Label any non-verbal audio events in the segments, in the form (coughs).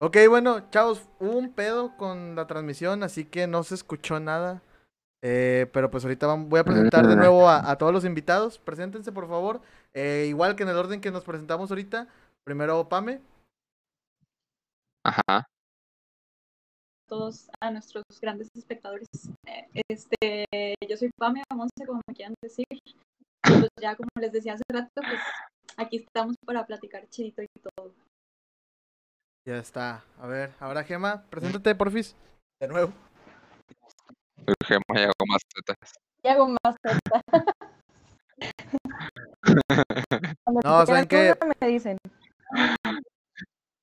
Ok, bueno, chavos, hubo un pedo con la transmisión, así que no se escuchó nada. Eh, pero pues ahorita voy a presentar de nuevo a, a todos los invitados. Preséntense, por favor. Eh, igual que en el orden que nos presentamos ahorita. Primero, Pame. Ajá. todos a nuestros grandes espectadores. Eh, Este, yo soy Pame Monse, como me quieran decir. Y Pues ya como les decía hace rato, pues aquí estamos para platicar chidito y todo. Ya está. A ver, ahora Gema, preséntate, porfis. De nuevo. El gemo llegó más tetas. Y hago más. (laughs) Cuando No, ¿saben qué? me dicen.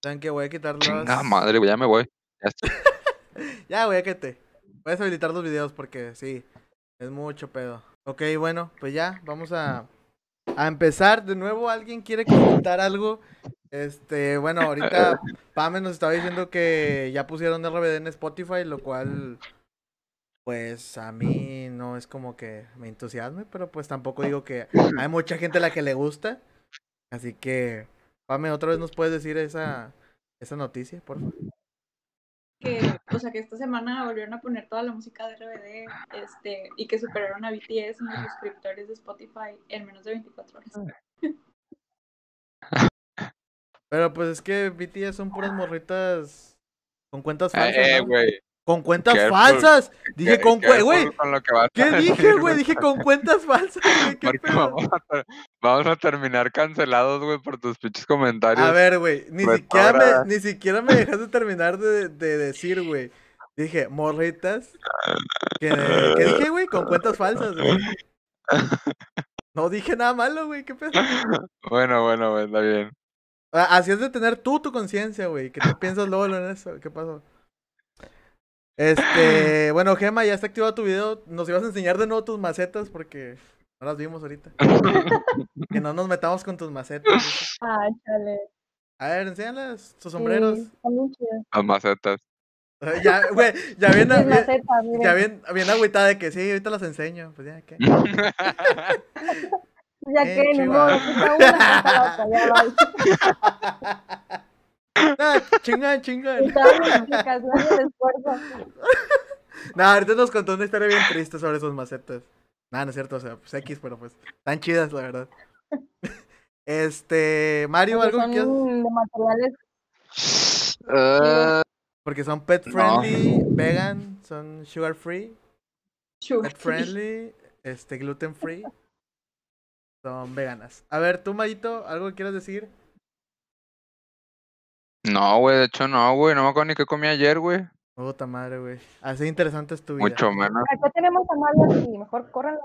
Saben que voy a quitar Chinga las... madre, güey, ya me voy. Ya estoy. (laughs) Ya, güey, que te. Voy a deshabilitar los videos porque sí, es mucho pedo. Ok, bueno, pues ya, vamos a, a empezar. De nuevo, ¿alguien quiere comentar algo? Este, bueno, ahorita Pame nos estaba diciendo que ya pusieron RBD en Spotify, lo cual, pues a mí no es como que me entusiasme, pero pues tampoco digo que hay mucha gente a la que le gusta. Así que, Pame, otra vez nos puedes decir esa, esa noticia, por favor. Que, o sea, que esta semana volvieron a poner toda la música de RBD este, y que superaron a BTS en los suscriptores de Spotify en menos de 24 horas. Pero pues es que BTS son puras morritas con cuentas falsas. Eh, ¿no? güey. Con cuentas careful, falsas. Dije con cue- careful güey. ¿Qué dije, güey? Dije con cuentas falsas, güey. ¿Qué vamos a, vamos a terminar cancelados, güey, por tus pinches comentarios. A ver, güey. Ni Pues, siquiera ahora- me, ni siquiera me dejaste terminar de, de decir, güey. Dije, morritas. ¿Qué, qué dije, güey? Con cuentas falsas, güey. (laughs) No dije nada malo, güey. ¿Qué pedo? Bueno, bueno, güey, está bien. Ah, Así es de tener tú tu conciencia, güey. Que tú (laughs) piensas luego en eso. ¿Qué pasó? Este, (laughs) bueno, Gema, ya está activado tu video. Nos ibas a enseñar de nuevo tus macetas porque no las vimos ahorita. (laughs) que no nos metamos con tus macetas. Ah, chale. A ver, enséñalas, tus sombreros. Sí. Las macetas. Eh, Ya, güey, ya bien, macetas, miren. ya bien, bien agüitada de que sí, ahorita las enseño. Pues ya, ¿qué? Ya Bien que, ni modo, una, la otra, ya va. (laughs) Ah. (laughs) No, ahorita nos contó una historia bien triste sobre sus macetas. Nada, no es cierto, o sea, pues X, pero pues, están chidas, la verdad. (laughs) Este, Mario, algo que son de materiales Eh, Porque son pet No. friendly, vegan, son sugar free, Sure. pet friendly, este, gluten free. Son veganas. A ver, tú, Mayito, ¿algo que quieras decir? no, güey, de hecho no, güey. No me acuerdo ni qué comí ayer, güey. Puta madre, güey. Así interesante es tu vida. Mucho menos. Acá tenemos a Mario aquí, mejor córranlo.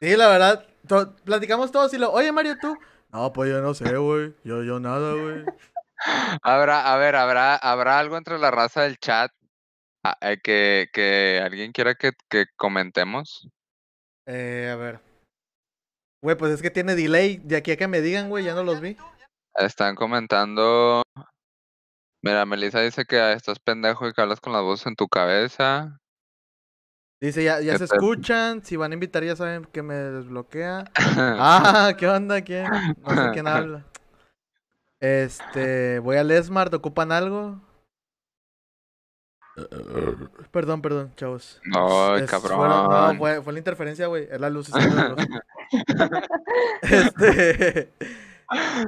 Sí, la verdad, to- platicamos todos y lo, oye, Mario, tú. No, pues yo no sé, güey. Yo, yo nada, güey. (laughs) Habrá, a ver, habrá, habrá algo entre la raza del chat ah, eh, que, que alguien quiera que, que comentemos. Eh, a ver. Güey, pues es que tiene delay. De aquí a que me digan, güey, ya no los vi. Están comentando. Mira, Melissa dice que ah, estás pendejo y que hablas con las voces en tu cabeza. Dice, ya, ya ¿Qué se escuchan. Si van a invitar, ya saben que me desbloquea. (laughs) Ah, ¿qué onda? ¿Quién? No sé quién (laughs) habla. Este, voy al Smart, ¿ocupan algo? Perdón, perdón, chavos. Ay, Es- cabrón. fueron- no, fue, fue la interferencia, güey. Es la luz. es la luz. (laughs) (laughs) este.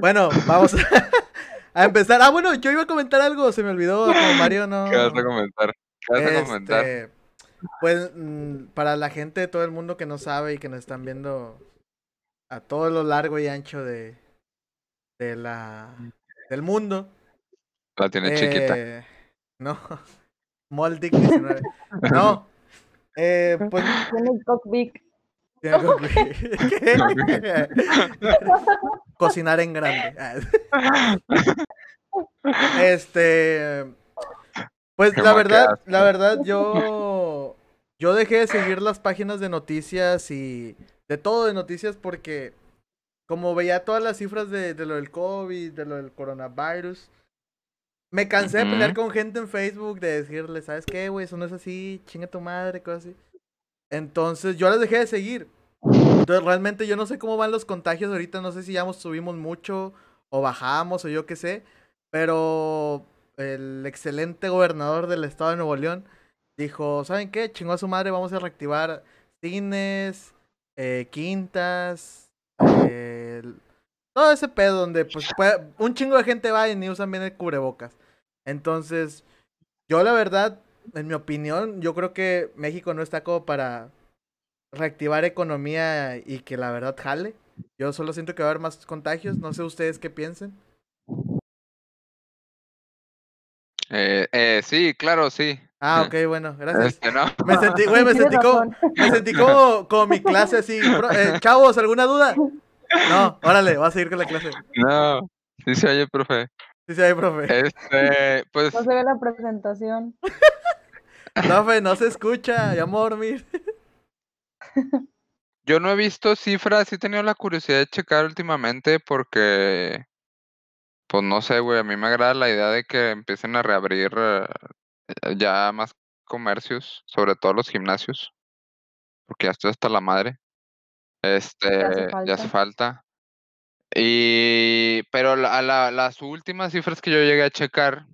Bueno, vamos a, (laughs) a empezar. Ah, bueno, yo iba a comentar algo, se me olvidó. Como Mario no. ¿Qué vas a comentar? ¿Qué vas a comentar? Este, Pues mm, para la gente de todo el mundo que no sabe y que nos están viendo a todo lo largo y ancho de, de la del mundo. La tiene chiquita. eh, No. (laughs) Moldic 19. No. Eh, pues Tiene (laughs) (laughs) Cocinar en grande. Ah. (laughs) Este. Pues Qué la verdad, la verdad, yo. Yo dejé de seguir las páginas de noticias y. De todo de noticias porque. Como veía todas las cifras de, de lo del COVID, de lo del coronavirus. Me cansé de pelear con gente en Facebook de decirle, ¿sabes qué, güey? Eso no es así, chinga tu madre, cosas así. Entonces yo las dejé de seguir. Entonces realmente yo no sé cómo van los contagios ahorita, no sé si ya subimos mucho o bajamos o yo qué sé. Pero el excelente gobernador del estado de Nuevo León dijo, ¿saben qué? Chingó a su madre, vamos a reactivar cines, eh, quintas, eh, todo ese pedo donde pues un chingo de gente va y ni usan bien el cubrebocas. Entonces, yo la verdad, en mi opinión, yo creo que México no está como para reactivar economía y que la verdad jale. Yo solo siento que va a haber más contagios, no sé ustedes qué piensen. Eh, eh, sí, claro, sí. Ah, ok, bueno, gracias. Este, no. Me sentí, güey, me (laughs) sentí como, me sentí como, como mi clase así. Eh, chavos, ¿alguna duda? No, órale, va a seguir con la clase. No, sí se oye, profe. Sí, sí, ahí, profe. Este, pues, No se ve la presentación. (laughs) Profe, no se escucha, ya me voy a dormir. (laughs) yo no he visto cifras, sí he tenido la curiosidad de checar últimamente porque, pues no sé, güey, a mí me agrada la idea de que empiecen a reabrir eh, ya más comercios, sobre todo los gimnasios, porque ya estoy hasta la madre. Este, ya hace falta. falta. Y, pero la- la- las últimas cifras que yo llegué a checar,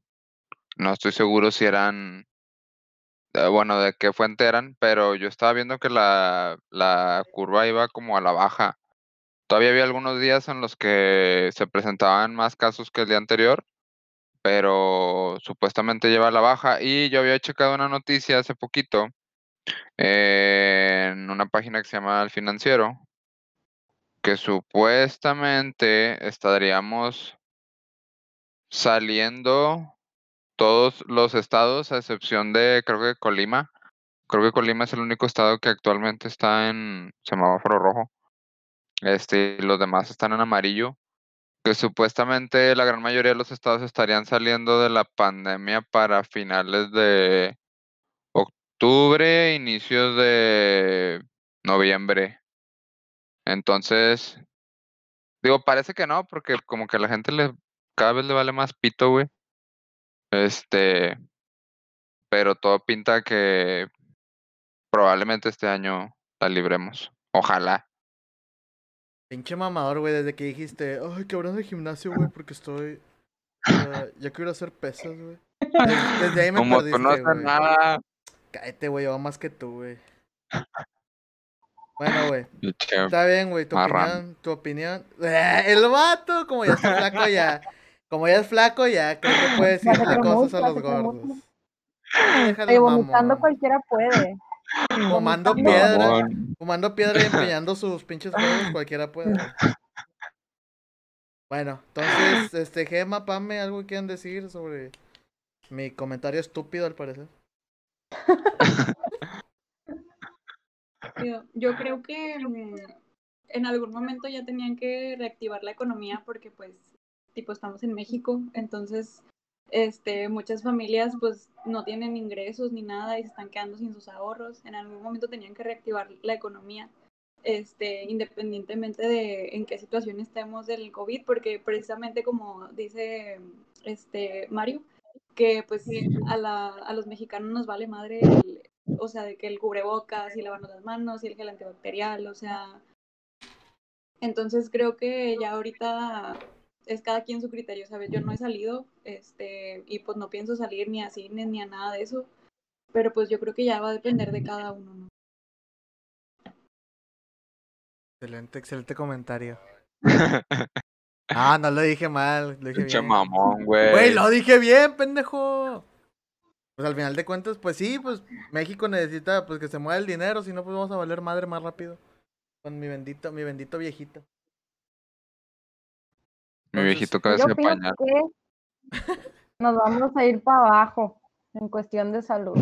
no estoy seguro si eran, bueno, de qué fuente eran, pero yo estaba viendo que la, la curva iba como a la baja. Todavía había algunos días en los que se presentaban más casos que el día anterior, pero supuestamente lleva a la baja. Y yo había checado una noticia hace poquito eh, en una página que se llama El Financiero, que supuestamente estaríamos saliendo todos los estados, a excepción de, creo que Colima. Creo que Colima es el único estado que actualmente está en semáforo rojo. Este, y los demás están en amarillo. Que supuestamente la gran mayoría de los estados estarían saliendo de la pandemia para finales de octubre, inicios de noviembre. Entonces, digo, parece que no, porque como que a la gente le cada vez le vale más pito, güey. Este, pero todo pinta que probablemente este año la libremos. Ojalá. Pinche mamador, güey, desde que dijiste, ay, cabrón del gimnasio, güey, porque estoy. ya quiero hacer pesas, güey. Des- Desde ahí (laughs) me Como tú no perdiste, haces nada. Cállate, güey, yo más que tú, güey. (laughs) Bueno, güey. Está bien, güey, tu Marrano. opinión, tu opinión. (laughs) El vato, como ya está flaco, ya. Como ya es flaco, ya creo que puede cremó, cosas a los gordos. Ay, vomitando mamón. cualquiera puede. Fumando vomitando. piedra, fumando piedra y empeñando sus pinches huevos, cualquiera puede. Bueno, entonces, este, Gema, Pame, ¿algo que quieran decir sobre mi comentario estúpido al parecer? Yo, yo creo que mm, en algún momento ya tenían que reactivar la economía porque pues tipo estamos en México, entonces este muchas familias pues no tienen ingresos ni nada y se están quedando sin sus ahorros. En algún momento tenían que reactivar la economía. Este, independientemente de en qué situación estemos del COVID, porque precisamente como dice este Mario, que pues a, la, a los mexicanos nos vale madre el, o sea, de que el cubrebocas y lavarnos las manos y el gel antibacterial, o sea, entonces creo que ya ahorita es cada quien su criterio, ¿sabes? Yo no he salido, este, y pues no pienso salir ni a cines ni a nada de eso, pero pues yo creo que ya va a depender de cada uno, ¿no? Excelente, excelente comentario. (laughs) Ah, no lo dije mal, lo dije Pinche bien. mamón, güey. Güey, lo dije bien, pendejo. Pues al final de cuentas, pues sí, pues México necesita pues que se mueva el dinero, si no pues vamos a valer madre más rápido. Con mi bendito, mi bendito viejito. Mi viejito opino pañal. que nos vamos a ir para abajo en cuestión de salud.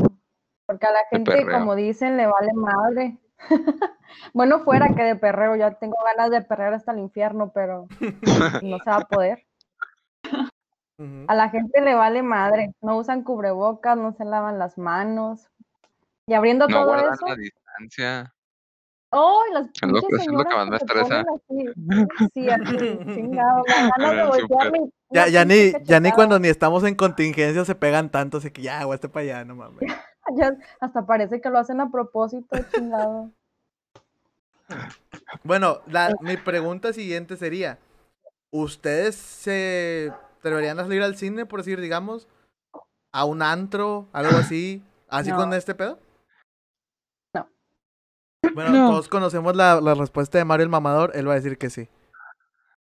Porque a la gente, como dicen, le vale madre. (laughs) bueno, fuera que de perreo, ya tengo ganas de perrear hasta el infierno, pero no se va a poder. (laughs) A la gente le vale madre. No usan cubrebocas, no se lavan las manos. Y abriendo No todo eso, la distancia. ¡Ay! las pinches es lo que más (laughs) me estresa. Sí, chingado, Ya, ya ni, ya ni cuando ni estamos en contingencia se pegan tanto, así que ya, güey, este para allá, no mames. (laughs) Ya hasta parece que lo hacen a propósito, chingado. Bueno, la, mi pregunta siguiente sería, ¿ustedes se atreverían a salir al cine, por decir, digamos, a un antro, algo así, así No. con este pedo? No. Bueno, No. todos conocemos la, la respuesta de Mario el Mamador, él va a decir que sí.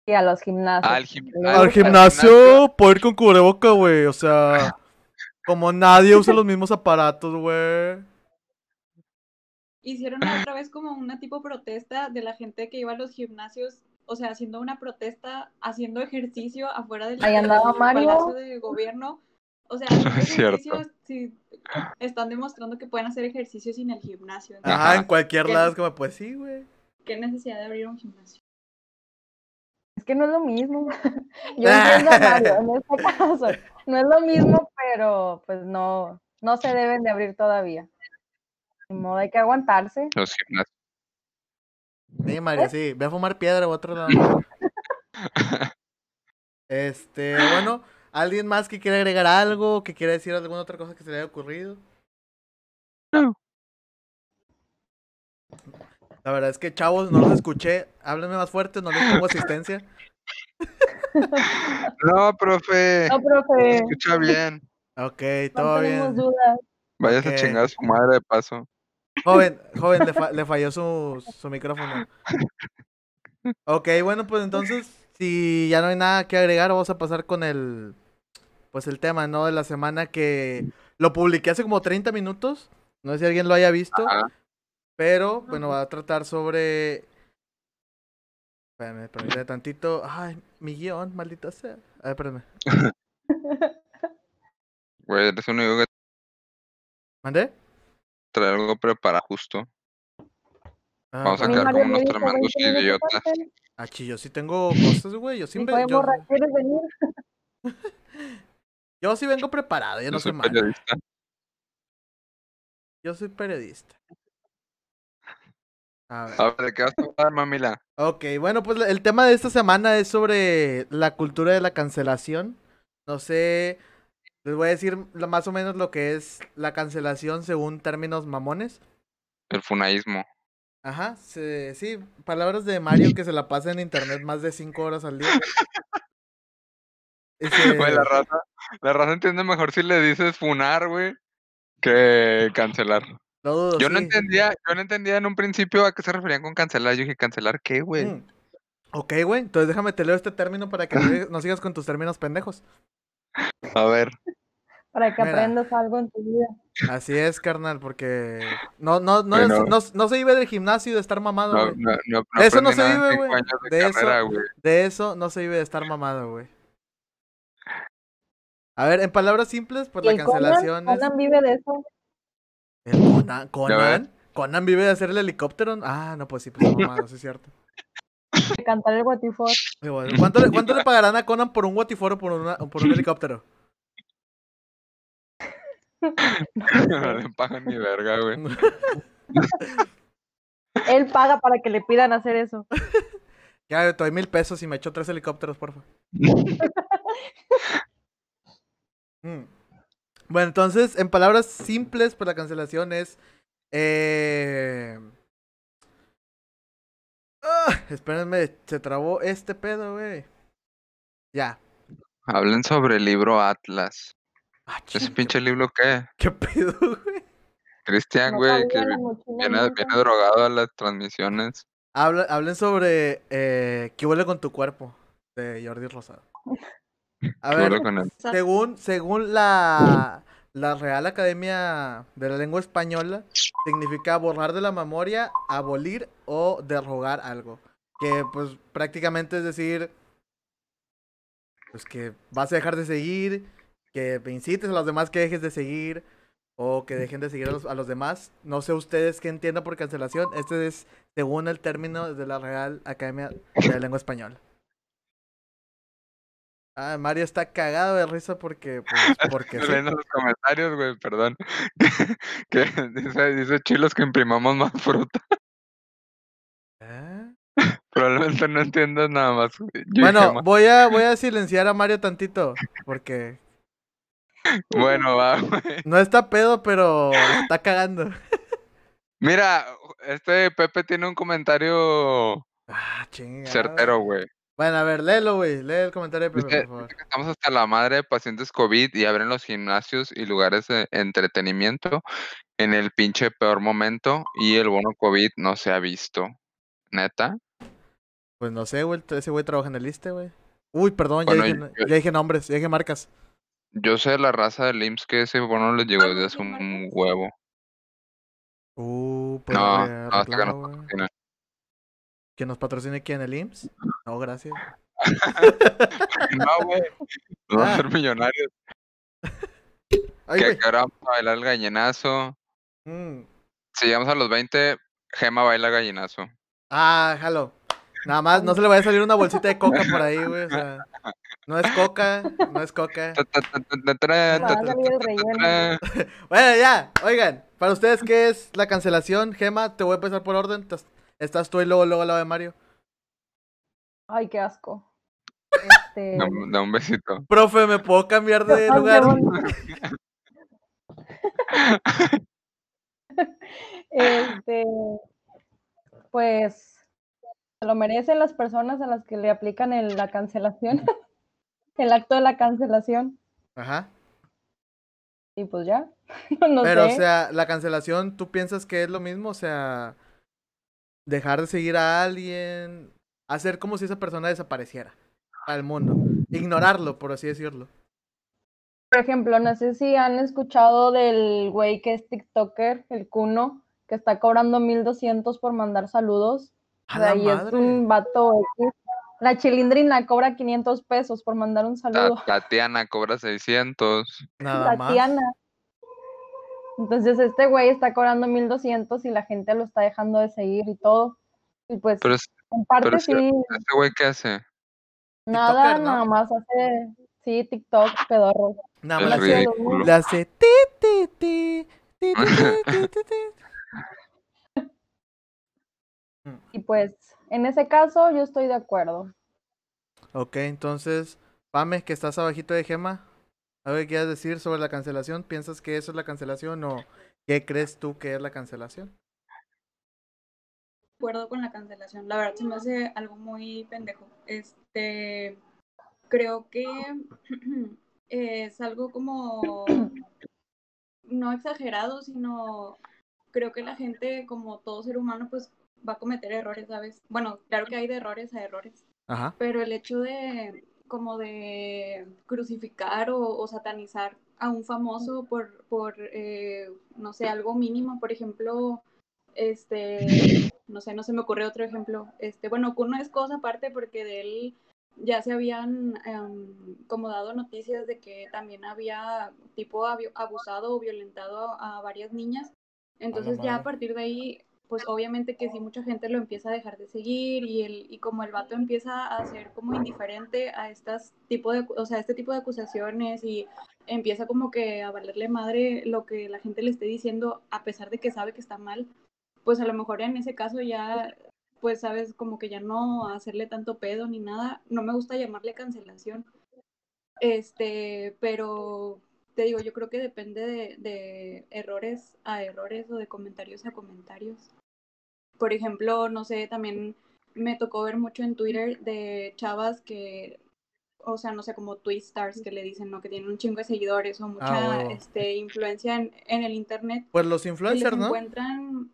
Y a los gimnasios. Al gim- al gimnasio, puedo ir con cubreboca, güey, o sea, (laughs) como nadie usa los mismos aparatos, güey. Hicieron otra vez como una tipo protesta de la gente que iba a los gimnasios, o sea, haciendo una protesta, haciendo ejercicio afuera del, Ahí andaba del Mario. Palacio de Gobierno. O sea, (laughs) Es cierto. sí, están demostrando que pueden hacer ejercicio sin el gimnasio. Ajá, Entonces, en cualquier lado es como, pues sí, güey. ¿Qué necesidad de abrir un gimnasio? Es que no es lo mismo. (laughs) Yo entiendo a Mario en este (laughs) caso. No es lo mismo, pero pues no, no se deben de abrir todavía. Ni modo, hay que aguantarse. Los gimnasios. Sí, María, sí. Ve a fumar piedra o otro lado. Este, bueno, ¿alguien más que quiera agregar algo? ¿Que quiera decir alguna otra cosa que se le haya ocurrido? No. La verdad es que, chavos, no los escuché. Háblenme más fuerte, no les pongo asistencia. (laughs) No, profe. No, Se profe, escucha bien. Ok, no todo tenemos bien. dudas. Vayas a chingar a su madre de paso. Joven, joven, le, fa- le falló su, su micrófono. Ok, bueno, pues entonces, si ya no hay nada que agregar, vamos a pasar con el, pues el tema, ¿no? De la semana que lo publiqué hace como 30 minutos. No sé si alguien lo haya visto, Ajá. pero bueno, va a tratar sobre... Espérame, permíteme tantito. Ay, mi guion, maldita sea. A ver, espérame. (laughs) Güey, eres un único que ¿Mandé? trae algo preparado justo. Ah, Vamos a quedar como unos dijo tremendos 20 minutos idiotas. Ah, chi, yo sí tengo cosas, güey. Yo sí, dijo, ve- "Ay, yo, ¿quieres venir? (laughs) yo sí vengo preparado, yo no soy malo. periodista. Yo soy periodista. A ver. A ver, ¿de qué vas a hablar, mamila? Ok, bueno, pues el tema de esta semana es sobre la cultura de la cancelación. No sé, les voy a decir más o menos lo que es la cancelación según términos mamones. El funaísmo. Ajá, se- sí, palabras de Mario que se la pasa en internet más de 5 horas al día. Güey, la raza, la raza entiende mejor si le dices funar, güey, que cancelar. dudo, Yo no sí. entendía, yo no entendía en un principio a qué se referían con cancelar. Yo dije, ¿cancelar qué, güey? Mm. Ok, güey, entonces déjame te leo este término para que no (laughs) sigas con tus términos pendejos. A ver. Para que Mira. aprendas algo en tu vida. Así es, carnal, porque no, no, no, Bueno. es- no, no se vive del gimnasio y de estar mamado, No, güey. no, no, no Eso no se vive, güey. de De eso- carrera, güey. De eso no se vive de estar mamado, güey. A ver, en palabras simples, pues ¿Y la Conan? cancelación es. Conan vive de eso. ¿El Conan? ¿Conan? ¿Conan vive de hacer el helicóptero? Ah, no, pues sí, pues está mamado, sí es cierto. De cantar el Guatifor. ¿Cuánto, le, ¿Cuánto le pagarán a Conan por un Watiforo o por, una, o por un (laughs) helicóptero? (laughs) No le (laughs) pagan ni verga, güey. Él paga para que le pidan hacer eso. (laughs) Ya, te doy mil pesos y me echo tres helicópteros, porfa. Mm. Bueno, entonces, en palabras simples, pues la cancelación es. Eh... Ah, espérenme, se trabó este pedo, güey. Ya. Hablen sobre el libro Atlas. Ah, (laughs) ¿Ese pinche libro qué? ¿Qué pedo, güey? Cristian, güey, que viene, viene drogado a las transmisiones. Habla- hablen sobre eh, ¿Qué huele con tu cuerpo? De Jordi Rosado. (laughs) A ¿Qué ver, vuelo con él? según, según la, la Real Academia de la Lengua Española, significa borrar de la memoria, abolir o derrogar algo. Que pues prácticamente es decir, pues que vas a dejar de seguir, que incites a los demás que dejes de seguir o que dejen de seguir a los, a los demás. No sé ustedes qué entiendan por cancelación. Este es según el término de la Real Academia de la Lengua Española. Ah, Mario está cagado de risa porque, pues, (laughs) porque sí. los comentarios, güey, perdón. (laughs) que dice, dice Chilos que imprimamos más fruta. (laughs) ¿Eh? Probablemente no entiendas nada más. Yo Bueno, "Ma- voy a, voy a silenciar a Mario tantito porque bueno, va, (laughs) güey. no está pedo, pero está cagando. Mira, este Pepe tiene un comentario Ah, chingada. certero, güey. Bueno, a ver, léelo, güey. Lee el comentario, pero, Dice- por favor. Estamos hasta la madre de pacientes COVID y abren los gimnasios y lugares de entretenimiento en el pinche peor momento y el bono COVID no se ha visto. ¿Neta? Pues no sé, güey. Ese güey trabaja en el ISSSTE, güey. Uy, perdón, ya, Bueno, dije, yo- ya dije nombres, ya dije marcas. Yo sé la raza del IMSS que ese bono les llegó desde hace un huevo. Uh, pues No, no, hasta que nos güey. patrocinen. ¿Que nos patrocine quién? ¿El IMSS? No, gracias. (laughs) No, güey. Nos (laughs) vamos a Ah. ser millonarios. Ay, que que ahora vamos a bailar el gallinazo. Mm. Si llegamos a los 20, Gema baila gallinazo. Ah, jalo. Nada más, no se le vaya a salir una bolsita de coca por ahí, güey. O sea, (laughs) no es coca, no es coca. Bueno, ya, oigan, para ustedes, ¿qué es la cancelación? Gema, te voy a empezar por orden. Estás- tú y luego, luego al lado de Mario. Ay, qué asco. Este, (laughs) Da un- da un besito. Profe, ¿me puedo cambiar de lugar? Este, pues se lo merecen las personas a las que le aplican el- la cancelación, (laughs) el acto de la cancelación. Ajá. Y pues ya, (laughs) no Pero, sé. o sea, la cancelación, ¿tú piensas que es lo mismo? O sea, dejar de seguir a alguien, hacer como si esa persona desapareciera al mundo. Ignorarlo, por así decirlo. Por ejemplo, no sé si han escuchado del güey que es TikToker, el Kuno, que está cobrando 1200 por mandar saludos. A O sea, la y es un vato X. La chilindrina cobra 500 pesos por mandar un saludo. Tatiana cobra 600. Nada más. Tatiana. Entonces este güey está cobrando 1200 y la gente lo está dejando de seguir y todo. Y pues Pero en parte pero sí, ¿este güey qué hace? nada, TikToker, ¿no? nada más hace, sí, TikTok, pedorro. Nada más. Nació Le, hace ti, ti, ti, ti, ti, ti, ti, ti. (laughs) Y pues en ese caso yo estoy de acuerdo. Ok, entonces, Pame, que estás abajito de Gema, ¿algo que quieras decir sobre la cancelación? ¿Piensas que eso es la cancelación o qué crees tú que es la cancelación? acuerdo con la cancelación. La verdad se me hace algo muy pendejo. Este, creo que (clears throat) es algo como no exagerado, sino creo que la gente, como todo ser humano, pues va a cometer errores, ¿sabes? Bueno, claro que hay de errores a errores, Ajá. pero el hecho de como de crucificar o, o satanizar a un famoso por, por eh, no sé, algo mínimo, por ejemplo, este, (laughs) no sé, no se me ocurre otro ejemplo, este, bueno, Kuno es cosa aparte porque de él ya se habían em, como dado noticias de que también había tipo abu- abusado o violentado a, a varias niñas, entonces ya a partir de ahí pues obviamente que sí mucha gente lo empieza a dejar de seguir y el y como el vato empieza a ser como indiferente a estas tipo de o sea este tipo de acusaciones y empieza como que a valerle madre lo que la gente le esté diciendo a pesar de que sabe que está mal pues a lo mejor en ese caso ya pues sabes como que ya no hacerle tanto pedo ni nada no me gusta llamarle cancelación este pero te digo yo creo que depende de, de errores a errores o de comentarios a comentarios por ejemplo, no sé, también me tocó ver mucho en Twitter de chavas que, o sea, no sé, como Twistars que le dicen, ¿no? Que tienen un chingo de seguidores o mucha huevo. este, influencia en, en el internet. Pues los Que les influencers, ¿no? encuentran,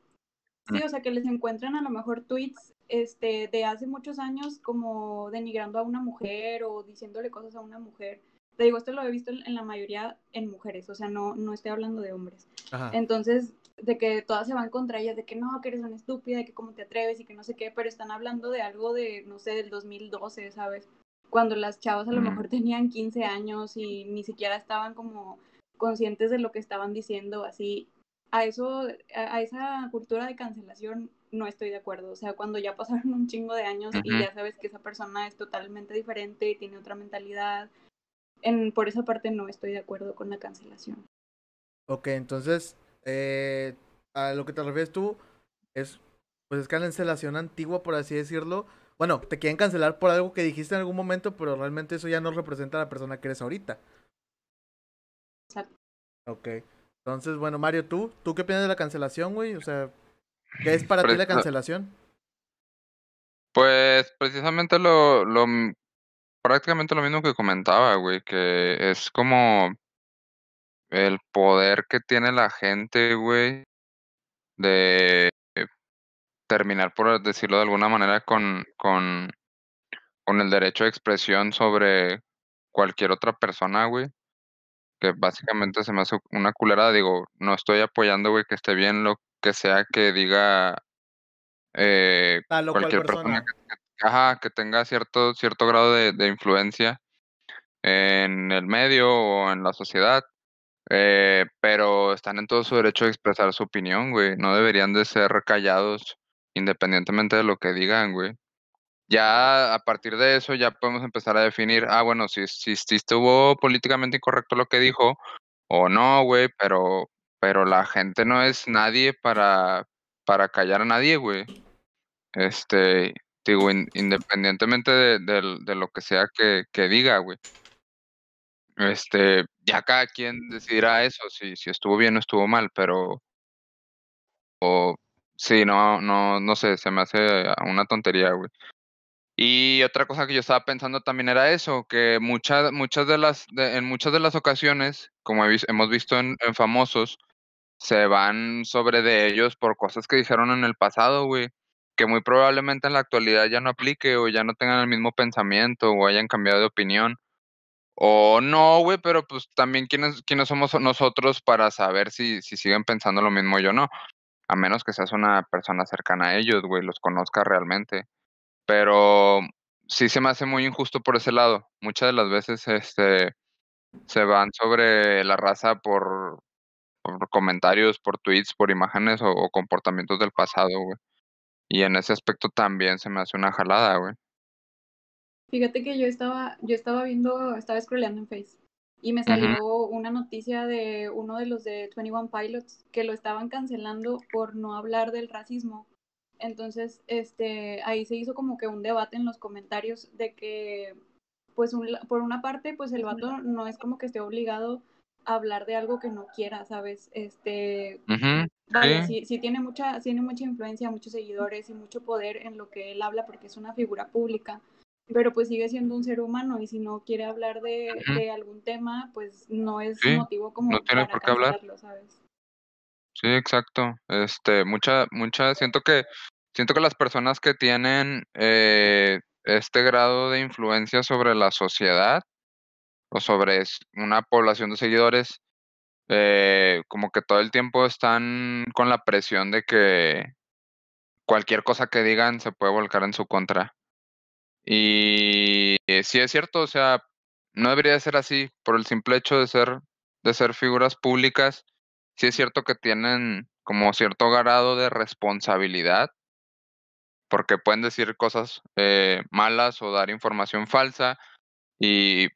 sí, o sea, que les encuentran a lo mejor tweets este, de hace muchos años como denigrando a una mujer o diciéndole cosas a una mujer. Te digo, esto lo he visto en, la mayoría en mujeres, o sea, no, no estoy hablando de hombres. Ajá. Entonces, de que todas se van contra ellas, de que no, que eres una estúpida, de que cómo te atreves y que no sé qué, pero están hablando de algo de, no sé, del 2012, ¿sabes? Cuando las chavas a lo Mm. mejor tenían 15 años y ni siquiera estaban como conscientes de lo que estaban diciendo, así. A eso, a, a esa cultura de cancelación no estoy de acuerdo. O sea, cuando ya pasaron un chingo de años y ya sabes que esa persona es totalmente diferente y tiene otra mentalidad, en, por esa parte no estoy de acuerdo con la cancelación. Ok, entonces, eh, a lo que te refieres tú es, pues es cancelación antigua, por así decirlo. Bueno, te quieren cancelar por algo que dijiste en algún momento, pero realmente eso ya no representa a la persona que eres ahorita. Exacto. Ok. Entonces, bueno, Mario, ¿tú? ¿Tú qué opinas de la cancelación, güey? O sea, ¿qué es para ti la cancelación? Pues precisamente lo, lo prácticamente lo mismo que comentaba, güey, que es como el poder que tiene la gente, güey, de terminar, por decirlo de alguna manera, con, con, con el derecho de expresión sobre cualquier otra persona, güey. Que básicamente se me hace una culerada. Digo, no estoy apoyando, güey, que esté bien lo que sea que diga eh, cualquier persona persona. que, que- ajá, que tenga cierto, cierto grado de, de influencia en el medio o en la sociedad. eh, pero están en todo su derecho de expresar su opinión, güey. No deberían de ser callados independientemente de lo que digan, güey. Ya a partir de eso ya podemos empezar a definir, ah, bueno, si, si, si estuvo políticamente incorrecto lo que dijo o no, güey, pero, pero la gente no es nadie para, para callar a nadie, güey. Este, digo, in- independientemente de, de lo que sea que, que diga, güey. Este, ya cada quien decidirá eso, si, si estuvo bien o estuvo mal, pero sí, no, no, no sé, se me hace una tontería, güey. Y otra cosa que yo estaba pensando también era eso, que muchas, muchas de las, de- en muchas de las ocasiones, como hemos visto en, en famosos, se van sobre de ellos por cosas que dijeron en el pasado, güey, que muy probablemente en la actualidad ya no aplique o ya no tengan el mismo pensamiento o hayan cambiado de opinión. O no, güey, pero pues también quiénes, quiénes somos nosotros para saber si, si siguen pensando lo mismo yo no, a menos que seas una persona cercana a ellos, güey, los conozca realmente. Pero sí se me hace muy injusto por ese lado. Muchas de las veces, este, se van sobre la raza por por comentarios, por tweets, por imágenes o o comportamientos del pasado, güey. Y en ese aspecto también se me hace una jalada, güey. Fíjate que yo estaba, yo estaba viendo, estaba scrolleando en Face y me salió una noticia de uno de los de 21 Pilots que lo estaban cancelando por no hablar del racismo. Entonces, este, ahí se hizo como que un debate en los comentarios de que, pues, un- por una parte, pues el vato no es como que esté obligado a hablar de algo que no quiera, ¿sabes? Este, vaya, sí, sí, tiene mucha, tiene mucha influencia, muchos seguidores y mucho poder en lo que él habla porque es una figura pública, pero pues sigue siendo un ser humano y si no quiere hablar de, algún tema, pues no es sí, motivo no como tiene para por qué hablar. ¿sabes? Sí, exacto. Este, mucha mucha siento que siento que las personas que tienen, eh, este grado de influencia sobre la sociedad o sobre una población de seguidores, eh, como que todo el tiempo están con la presión de que cualquier cosa que digan se puede volcar en su contra. Y eh, sí es cierto, o sea, no debería de ser así por el simple hecho de ser de ser figuras públicas. Sí es cierto que tienen como cierto grado de responsabilidad, porque pueden decir cosas, eh, malas o dar información falsa, y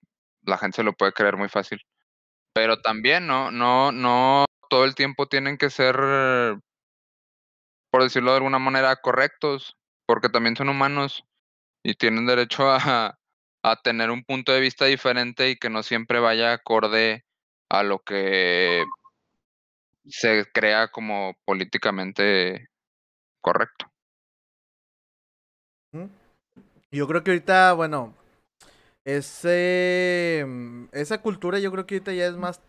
la gente se lo puede creer muy fácil. Pero también no no no todo el tiempo tienen que ser, por decirlo de alguna manera, correctos, porque también son humanos. Y tienen derecho a a tener un punto de vista diferente y que no siempre vaya acorde a lo que se crea como políticamente correcto. Yo creo que ahorita, bueno, ese, mm, esa cultura yo creo que ahorita ya es más,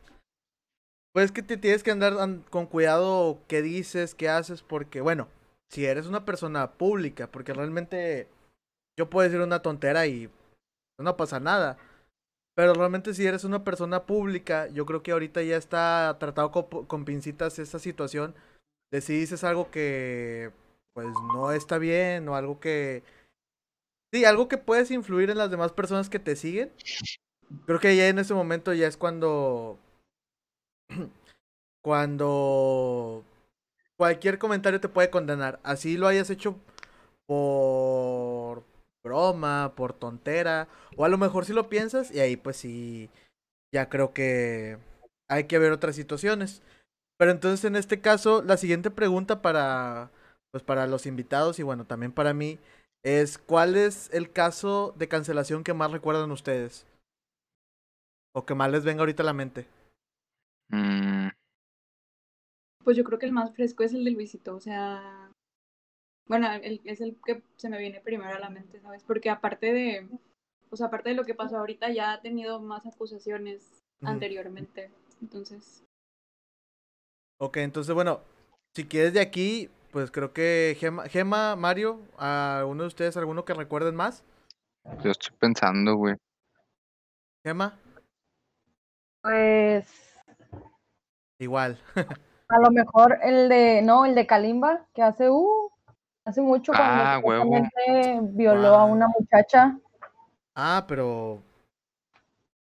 pues que te tienes que andar an- con cuidado qué dices, qué haces, porque bueno, si eres una persona pública, porque realmente yo puedo decir una tontera y no pasa nada, pero realmente si eres una persona pública, yo creo que ahorita ya está tratado con, con pincitas esa situación de si dices algo que pues no está bien o algo que Sí, algo que puedes influir en las demás personas que te siguen. Creo que ya en ese momento ya es cuando. (clears throat) Cuando. Cualquier comentario te puede condenar. Así lo hayas hecho por broma, por tontera. O a lo mejor si lo piensas. Y ahí pues sí. Ya creo que hay que ver otras situaciones. Pero entonces en este caso, la siguiente pregunta para. Pues para los invitados y bueno, también para mí es ¿cuál es el caso de cancelación que más recuerdan ustedes? O que más les venga ahorita a la mente. Mm, Pues yo creo que el más fresco es el de Luisito, o sea, bueno, el- es el que se me viene primero a la mente, ¿sabes? Porque aparte de, o sea, aparte de lo que pasó ahorita, ya ha tenido más acusaciones anteriormente. Entonces, Ok, entonces, bueno, si quieres de aquí, pues creo que Gema, Gema Mario, a uno de ustedes, alguno que recuerden más. Yo estoy pensando, güey. Gema, Pues igual. (laughs) a lo mejor el de, no, el de Kalimba, que hace, uh, hace mucho cuando Ah, supuestamente violó a una muchacha. Ah, pero.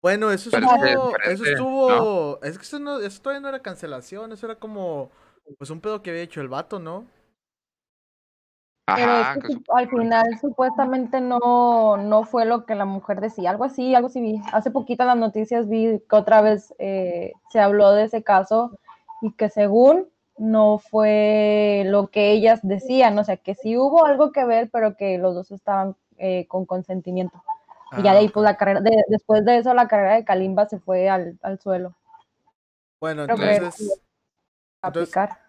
Bueno, eso estuvo. Eso estuvo. Es que eso, no, eso todavía no era cancelación, eso era como. Pues un pedo que había hecho el vato, ¿no? Pero es que que su- al final supuestamente no, no fue lo que la mujer decía, algo así, algo así vi. Hace poquito en las noticias vi que otra vez eh, se habló de ese caso y que según no fue lo que ellas decían, o sea, que sí hubo algo que ver, pero que los dos estaban eh, con consentimiento. Y ya Ah, de ahí, pues la carrera, de- después de eso, la carrera de Kalimba se fue al, al suelo. Bueno, entonces. Entonces- aplicar.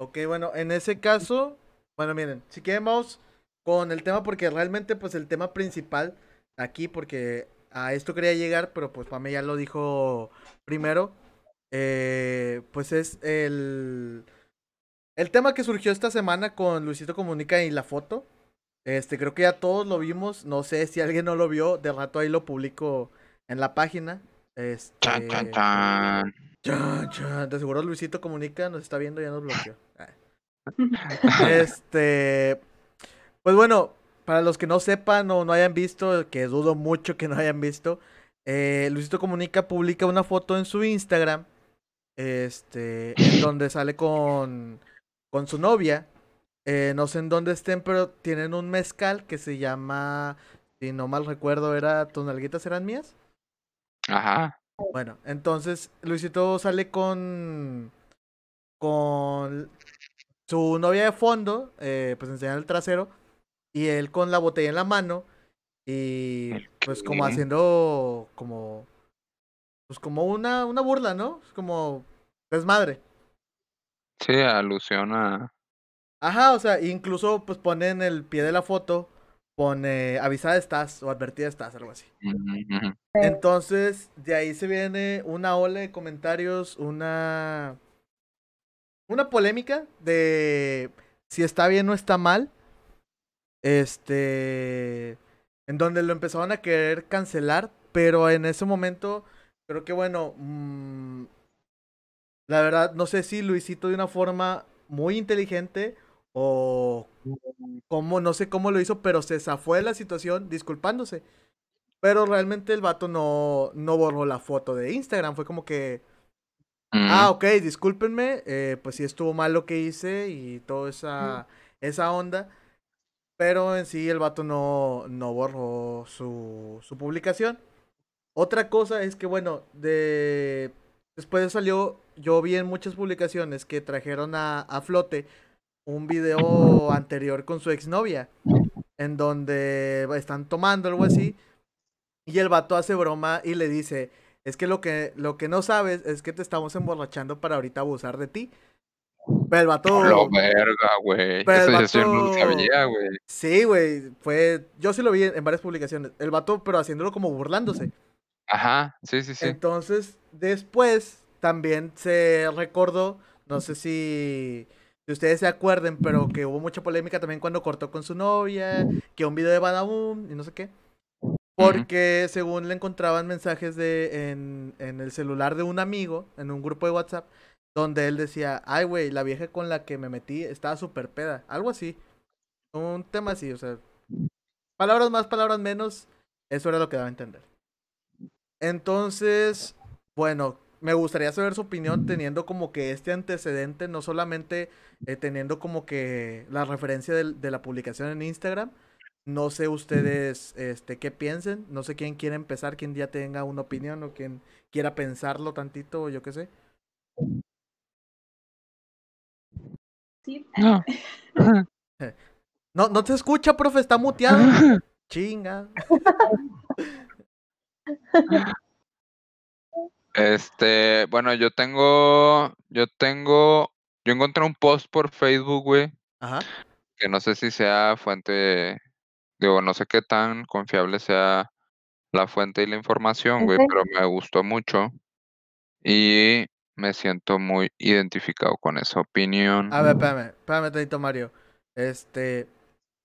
Ok, bueno, en ese caso. Bueno, miren, si quieren vamos con el tema, porque realmente, pues el tema principal aquí, porque a esto quería llegar, pero pues Pame ya lo dijo primero. eh, pues es el. El tema que surgió esta semana con Luisito Comunica y la foto. Este, creo que ya todos lo vimos. No sé si alguien no lo vio. De rato ahí lo publico en la página. Este. Chan, chan, chan. Chan, chan. De seguro Luisito Comunica nos está viendo y ya nos bloqueó. Ah. (laughs) Este. Pues bueno, para los que no sepan o no hayan visto, que dudo mucho que no hayan visto, eh, Luisito Comunica publica una foto en su Instagram. Este. En donde sale con. Con su novia. Eh, no sé en dónde estén, pero tienen un mezcal que se llama. Si no mal recuerdo, era. ¿Tus nalguitas eran mías? Ajá. Bueno, entonces Luisito sale con con su novia de fondo, eh, pues enseña el trasero y él con la botella en la mano y pues como haciendo como pues como una una burla, ¿no? Es como desmadre. Sí, alusión a. Ajá, o sea, incluso pues pone en el pie de la foto pone avisada estás o advertida estás, algo así. Entonces, de ahí se viene una ola de comentarios, una. Una polémica de si está bien o está mal. Este. En donde lo empezaron a querer cancelar. Pero en ese momento, creo que bueno. mm, la verdad, no sé si Luisito de una forma muy inteligente. O cómo, no sé cómo lo hizo, pero se zafó de la situación disculpándose. Pero realmente el vato no, no borró la foto de Instagram. Fue como que, ah, Ujú. ok, discúlpenme, eh, pues sí estuvo mal lo que hice y toda esa, esa onda. Pero en sí el vato no, no borró su, su publicación. Otra cosa es que, bueno, de... después salió, yo vi en muchas publicaciones que trajeron a, a flote un video anterior con su exnovia, en donde están tomando algo así, y el vato hace broma y le dice, es que lo que, lo que no sabes es que te estamos emborrachando para ahorita abusar de ti. Pero el vato... Lo verga, güey. Eso yo sí no vato- sabía, güey. Sí, güey, fue... Yo sí lo vi en varias publicaciones. El vato, pero haciéndolo como burlándose. Ajá, sí, sí, sí. Entonces, después también se recordó, no sé si, si ustedes se acuerden, pero que hubo mucha polémica también cuando cortó con su novia, que un video de Badaboom y no sé qué. Porque según le encontraban mensajes de en, en el celular de un amigo, en un grupo de WhatsApp, donde él decía, ay, güey, la vieja con la que me metí estaba súper peda. Algo así. Un tema así, o sea. Palabras más, palabras menos. Eso era lo que daba a entender. Entonces, bueno, me gustaría saber su opinión teniendo como que este antecedente, no solamente eh, teniendo como que la referencia de, la publicación en Instagram. No sé ustedes este, qué piensen, no sé quién quiere empezar, quién ya tenga una opinión o quien quiera pensarlo tantito o yo qué sé. sí, No. (laughs) No, no te escucha, profe, está muteado. (laughs) Chinga. (laughs) Este, bueno, yo tengo, yo tengo, yo encontré un post por Facebook, güey, Ajá. que no sé si sea fuente, digo, no sé qué tan confiable sea la fuente y la información, güey, pero me gustó mucho y me siento muy identificado con esa opinión. A ver, espérame, espérame tantito, Mario. Este,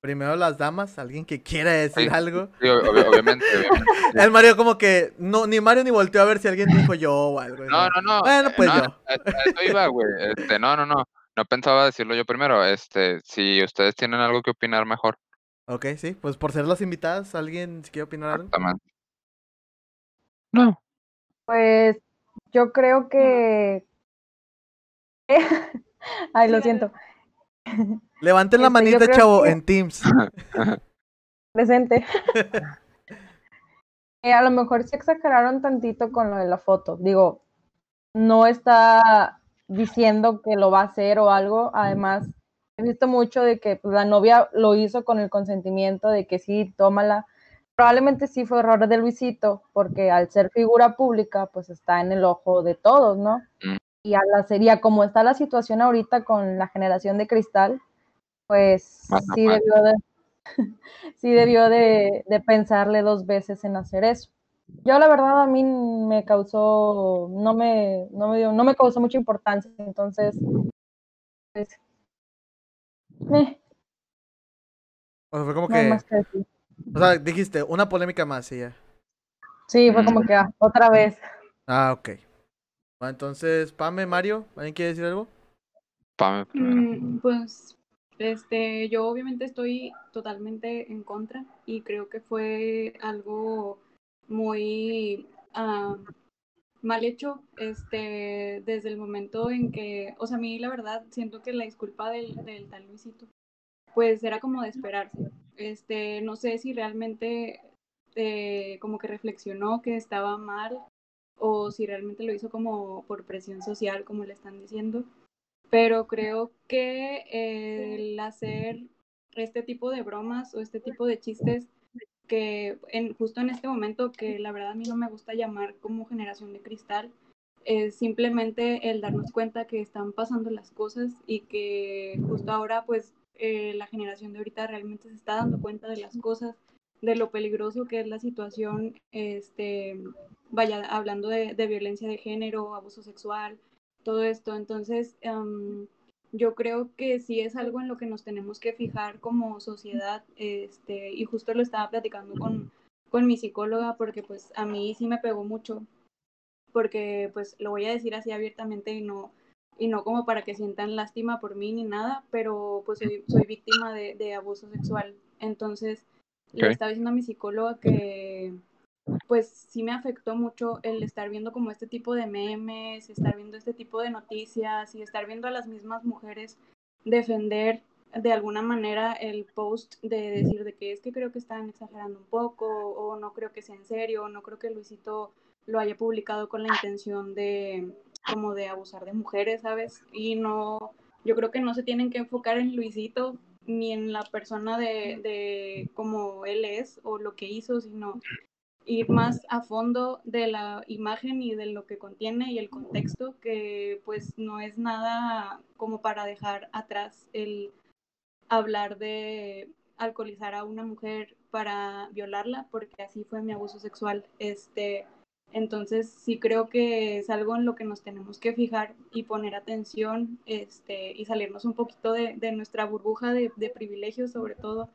primero las damas, alguien que quiera decir Sí. algo. Sí, ob- ob- obviamente, (laughs) obviamente. El Mario como que, no, ni Mario ni volteó a ver si alguien dijo yo o algo. No, no, no. Bueno, pues no, yo. a- a eso iba, güey. Este, no, no, no. No pensaba decirlo yo primero. Este, si ustedes tienen algo que opinar mejor, Ok, sí, pues por ser las invitadas, ¿alguien si quiere opinar algo? exactamente. No. Pues yo creo que. (laughs) Ay, lo Sí, siento. (laughs) Levanten la Este, manita, chavo, que- en Teams. (laughs) Presente. (laughs) Eh, a lo mejor se exageraron tantito con lo de la foto. Digo, no está diciendo que lo va a hacer o algo. Además, he visto mucho de que pues, la novia lo hizo con el consentimiento de que sí, tómala. Probablemente sí fue error de Luisito, porque al ser figura pública, pues está en el ojo de todos, ¿no? Mm. Y a la sería como está la situación ahorita con la generación de cristal, pues Más sí normal. debió de, (laughs) sí debió de, de pensarle dos veces en hacer eso. Yo la verdad a mí me causó, no me, no me, dio- no me causó mucha importancia, entonces, pues, eh, O sea, fue como no que, más que decir. o sea, dijiste, una polémica más y ya. Sí, fue como Mm. que ah, otra vez. Ah, ok. Bueno, entonces, Pame, Mario, ¿alguien quiere decir algo? Pame. Mm, Pues, este, yo obviamente estoy totalmente en contra y creo que fue algo muy ah, mal hecho, este, desde el momento en que, o sea, a mí la verdad siento que la disculpa del, del tal Luisito, pues era como de esperarse. Este, no sé si realmente eh, como que reflexionó que estaba mal o si realmente lo hizo como por presión social, como le están diciendo. Pero creo que el hacer este tipo de bromas o este tipo de chistes que en, justo en este momento que la verdad a mí no me gusta llamar como generación de cristal es simplemente el darnos cuenta que están pasando las cosas y que justo ahora pues eh, la generación de ahorita realmente se está dando cuenta de las cosas de lo peligroso que es la situación este vaya hablando de, de violencia de género abuso sexual todo esto. Entonces, um, yo creo que sí es algo en lo que nos tenemos que fijar como sociedad, este, y justo lo estaba platicando con, con mi psicóloga, porque pues a mí sí me pegó mucho, porque pues lo voy a decir así abiertamente y no, y no como para que sientan lástima por mí ni nada, pero pues soy, víctima de abuso sexual. Entonces, le Ok. estaba diciendo a mi psicóloga que pues sí me afectó mucho el estar viendo como este tipo de memes, estar viendo este tipo de noticias y estar viendo a las mismas mujeres defender de alguna manera el post de decir de que es que creo que están exagerando un poco o no creo que sea en serio, o no creo que Luisito lo haya publicado con la intención de como de abusar de mujeres, ¿sabes? Y no, yo creo que no se tienen que enfocar en Luisito ni en la persona de, de como él es o lo que hizo, sino ir más a fondo de la imagen y de lo que contiene y el contexto, que pues no es nada como para dejar atrás el hablar de alcoholizar a una mujer para violarla, porque así fue mi abuso sexual. Este, entonces sí creo que es algo en lo que nos tenemos que fijar y poner atención este, y salirnos un poquito de, nuestra burbuja de, privilegios sobre todo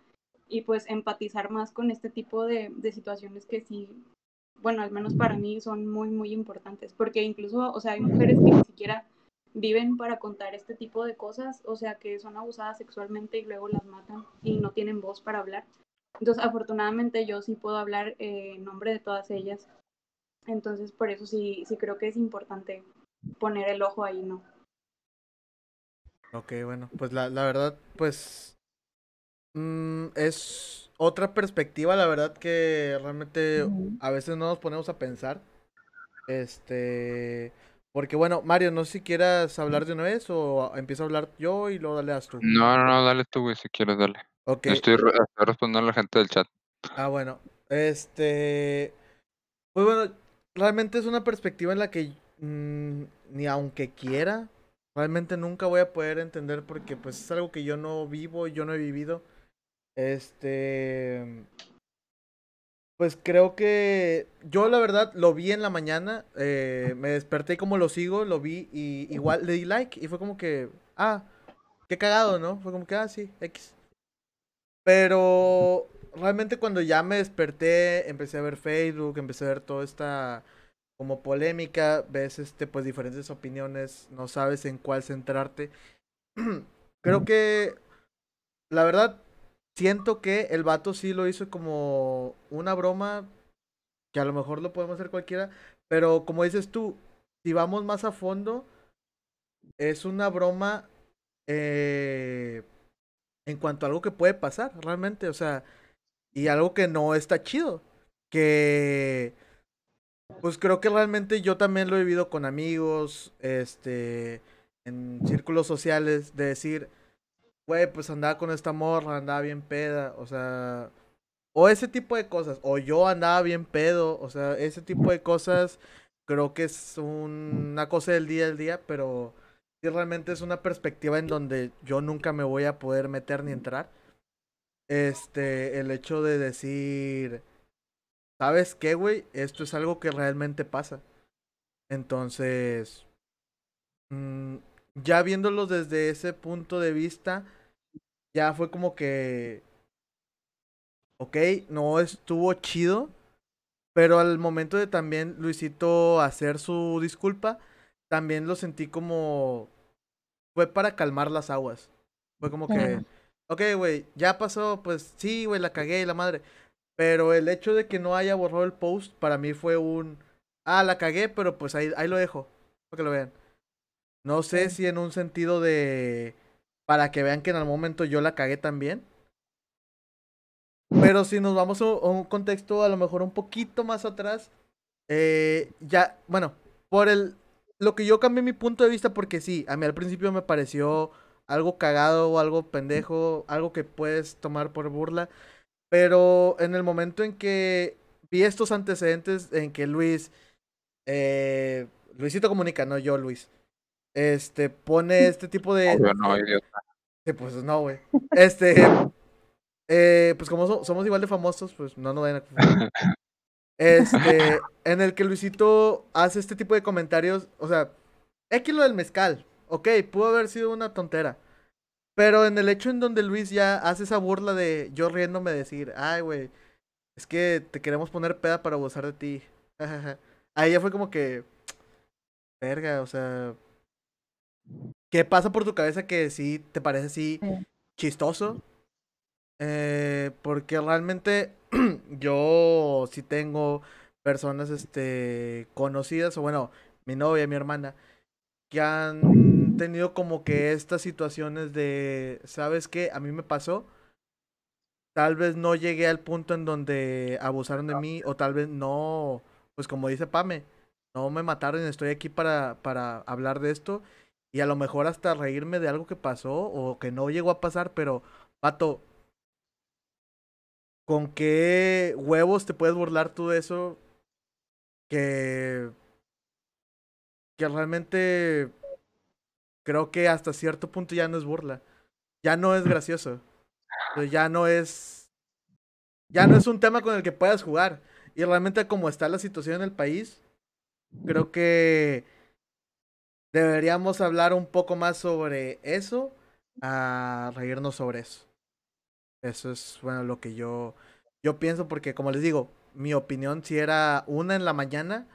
y pues empatizar más con este tipo de, situaciones que sí, bueno, al menos para mí son muy, muy importantes, porque incluso, o sea, hay mujeres que ni siquiera viven para contar este tipo de cosas, o sea, que son abusadas sexualmente y luego las matan y no tienen voz para hablar. Entonces, afortunadamente yo sí puedo hablar en nombre de todas ellas. Entonces, por eso sí, sí creo que es importante poner el ojo ahí, ¿no? Ok, bueno, pues la, la verdad, pues mm, es otra perspectiva, la verdad que realmente a veces no nos ponemos a pensar. Este, porque bueno, Mario, no sé si quieras hablar de una vez o empiezo a hablar yo y luego dale a tú. No, no, no, dale tú, güey, si quieres, dale. Ok, Estoy, re- estoy respondiendo a la gente del chat. ah, bueno, este, pues bueno, realmente es una perspectiva en la que mm, ni aunque quiera, realmente nunca voy a poder entender porque pues es algo que yo no vivo, yo no he vivido. Este, pues creo que yo la verdad lo vi en la mañana, eh, me desperté como lo sigo, lo vi y igual le di like y fue como que, ah, qué cagado, ¿no? Fue como que, ah, sí, X. Pero realmente cuando ya me desperté, empecé a ver Facebook, empecé a ver toda esta como polémica, ves este pues diferentes opiniones, no sabes en cuál centrarte. (clears throat) Creo que la verdad siento que el vato sí lo hizo como una broma que a lo mejor lo podemos hacer cualquiera, pero como dices tú, si vamos más a fondo es una broma eh, en cuanto a algo que puede pasar realmente, o sea, y algo que no está chido, que pues creo que realmente yo también lo he vivido con amigos, este, en círculos sociales, de decir, güey, pues andaba con esta morra, andaba bien peda, o sea, o ese tipo de cosas, o yo andaba bien pedo, o sea, ese tipo de cosas creo que es una cosa del día al día, pero sí realmente es una perspectiva en donde yo nunca me voy a poder meter ni entrar. Este, el hecho de decir, ¿sabes qué, güey? Esto es algo que realmente pasa. Entonces, mm, ya viéndolo desde ese punto de vista, ya fue como que, ok, no estuvo chido, pero al momento de también Luisito hacer su disculpa, también lo sentí como, fue para calmar las aguas. Fue como que, ok, güey, ya pasó, pues sí, güey, la cagué y la madre. Pero el hecho de que no haya borrado el post para mí fue un. Ah, la cagué, pero pues ahí, ahí lo dejo. Para que lo vean. No sé si en un sentido de. Para que vean que en algún momento yo la cagué también. Pero si nos vamos a un contexto a lo mejor un poquito más atrás. Eh, ya, bueno, por el. Lo que yo cambié mi punto de vista, porque sí, a mí al principio me pareció algo cagado o algo pendejo, algo que puedes tomar por burla. Pero en el momento en que vi estos antecedentes en que Luis, eh, Luisito comunica, no yo, Luis, este, pone (laughs) este tipo de... no, idiota. Sí, pues no, güey. Este, eh, pues como somos igual de famosos, pues no no vayan a Este, (laughs) en el que Luisito hace este tipo de comentarios, o sea, X lo del mezcal, ok, pudo haber sido una tontera. Pero en el hecho en donde Luis ya hace esa burla de yo riéndome decir, ay, güey, es que te queremos poner peda para abusar de ti. (laughs) Ahí ya fue como que, verga, o sea, ¿qué pasa por tu cabeza que sí te parece así chistoso? Eh, porque realmente (clears throat) yo sí tengo personas este conocidas, o bueno, mi novia, mi hermana, que han tenido como que estas situaciones de, ¿sabes qué? A mí me pasó. Tal vez no llegué al punto en donde abusaron de mí o tal vez no, pues como dice Pame, no me mataron, estoy aquí para, para hablar de esto y a lo mejor hasta reírme de algo que pasó o que no llegó a pasar, pero, pato, ¿con qué huevos te puedes burlar tú de eso? Que, que realmente creo que hasta cierto punto ya no es burla. Ya no es gracioso. Ya no es. Ya no es un tema con el que puedas jugar. Y realmente, como está la situación en el país, creo que deberíamos hablar un poco más sobre eso a reírnos sobre eso. Eso es, bueno, lo que yo, yo pienso, porque como les digo, mi opinión si era una en la mañana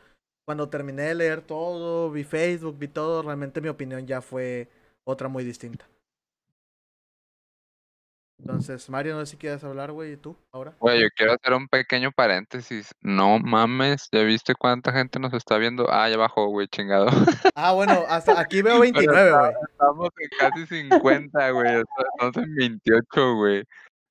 cuando terminé de leer todo, vi Facebook, vi todo, realmente mi opinión ya fue otra muy distinta. Entonces, Mario, no sé si quieres hablar, güey, ¿y tú ahora? Güey, yo quiero hacer un pequeño paréntesis. No mames, ¿ya viste cuánta gente nos está viendo? Ah, ya bajó, güey, chingado. (laughs) Ah, bueno, hasta aquí veo (laughs) 29, güey. Estamos en casi 50, güey. Estamos en 28, güey.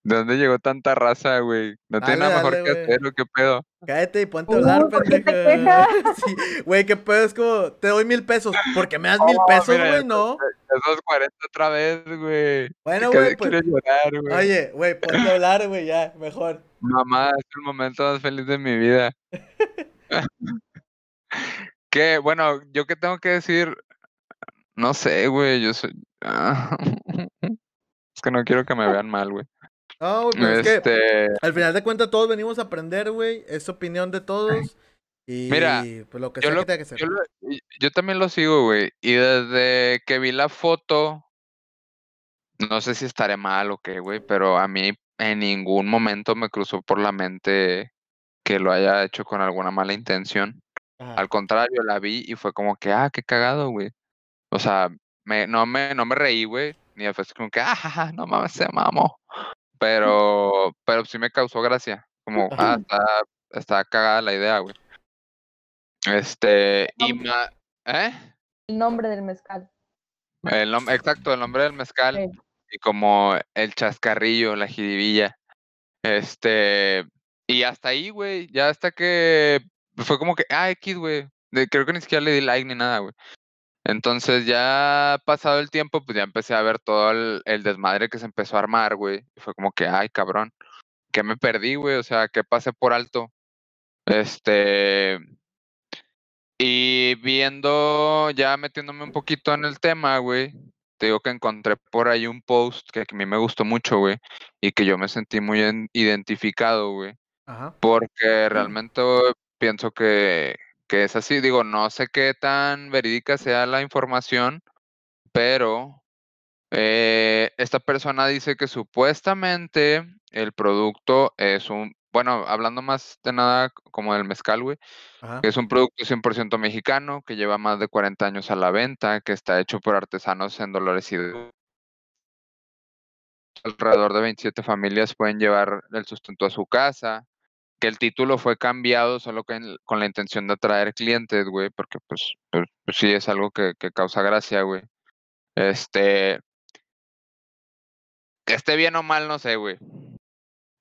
¿De dónde llegó tanta raza, güey? ¿No tiene nada mejor que hacer o qué pedo? Cállate y ponte a hablar, pendejo. (laughs) Sí, güey, qué pedo, es como, te doy mil pesos. ¿Porque me das mil pesos, güey? No. Esos 40 otra vez, güey. Bueno, güey, pues. Llorar, güey. Oye, güey, ponte a (laughs) hablar, güey, ya, mejor. Mamá, es el momento más feliz de mi vida. (laughs) que, bueno, yo qué tengo que decir, no sé, güey, yo soy... ah, es que no quiero que me vean mal, güey. No, güey, es que Este, al final de cuentas todos venimos a aprender, güey. Es opinión de todos. (laughs) Y Mira, pues lo que yo sea lo- que que ser. yo, lo- y- yo también lo sigo, güey. Y desde que vi la foto, no sé si estaré mal o qué, güey, pero a mí en ningún momento me cruzó por la mente que lo haya hecho con alguna mala intención. Ajá. Al contrario, la vi y fue como que, ah, qué cagado, güey. O sea, me, no, me, no me reí, güey. Ni fue como que, ah, no mames, se mamó. Pero, pero sí me causó gracia. Como, ah, está, está cagada la idea, güey. Este, y ma- ¿eh? El nombre del mezcal. El nom- exacto, el nombre del mezcal. Sí. Y como el chascarrillo, la jiribilla. Este, y hasta ahí, güey, ya hasta que fue como que, ah, X, güey. Creo que ni siquiera le di like ni nada, güey. Entonces ya pasado el tiempo, pues ya empecé a ver todo el, el desmadre que se empezó a armar, güey. Y fue como que, ay, cabrón, ¿qué me perdí, güey? O sea, ¿qué pasé por alto? Este, y viendo, ya metiéndome un poquito en el tema, güey, te digo que encontré por ahí un post que a mí me gustó mucho, güey, y que yo me sentí muy en- identificado, güey, Ajá. porque realmente pienso que, que es así. Digo, no sé qué tan verídica sea la información, pero eh, esta persona dice que supuestamente el producto es un, bueno, hablando más de nada como del mezcal, güey, Ajá. que es un producto 100% mexicano, que lleva más de 40 años a la venta, que está hecho por artesanos en Dolores Hidalgo. Alrededor de 27 familias pueden llevar el sustento a su casa, que el título fue cambiado solo con, con la intención de atraer clientes, güey, porque pues, pues, pues sí es algo que, que causa gracia, güey. Este, que esté bien o mal, no sé, güey.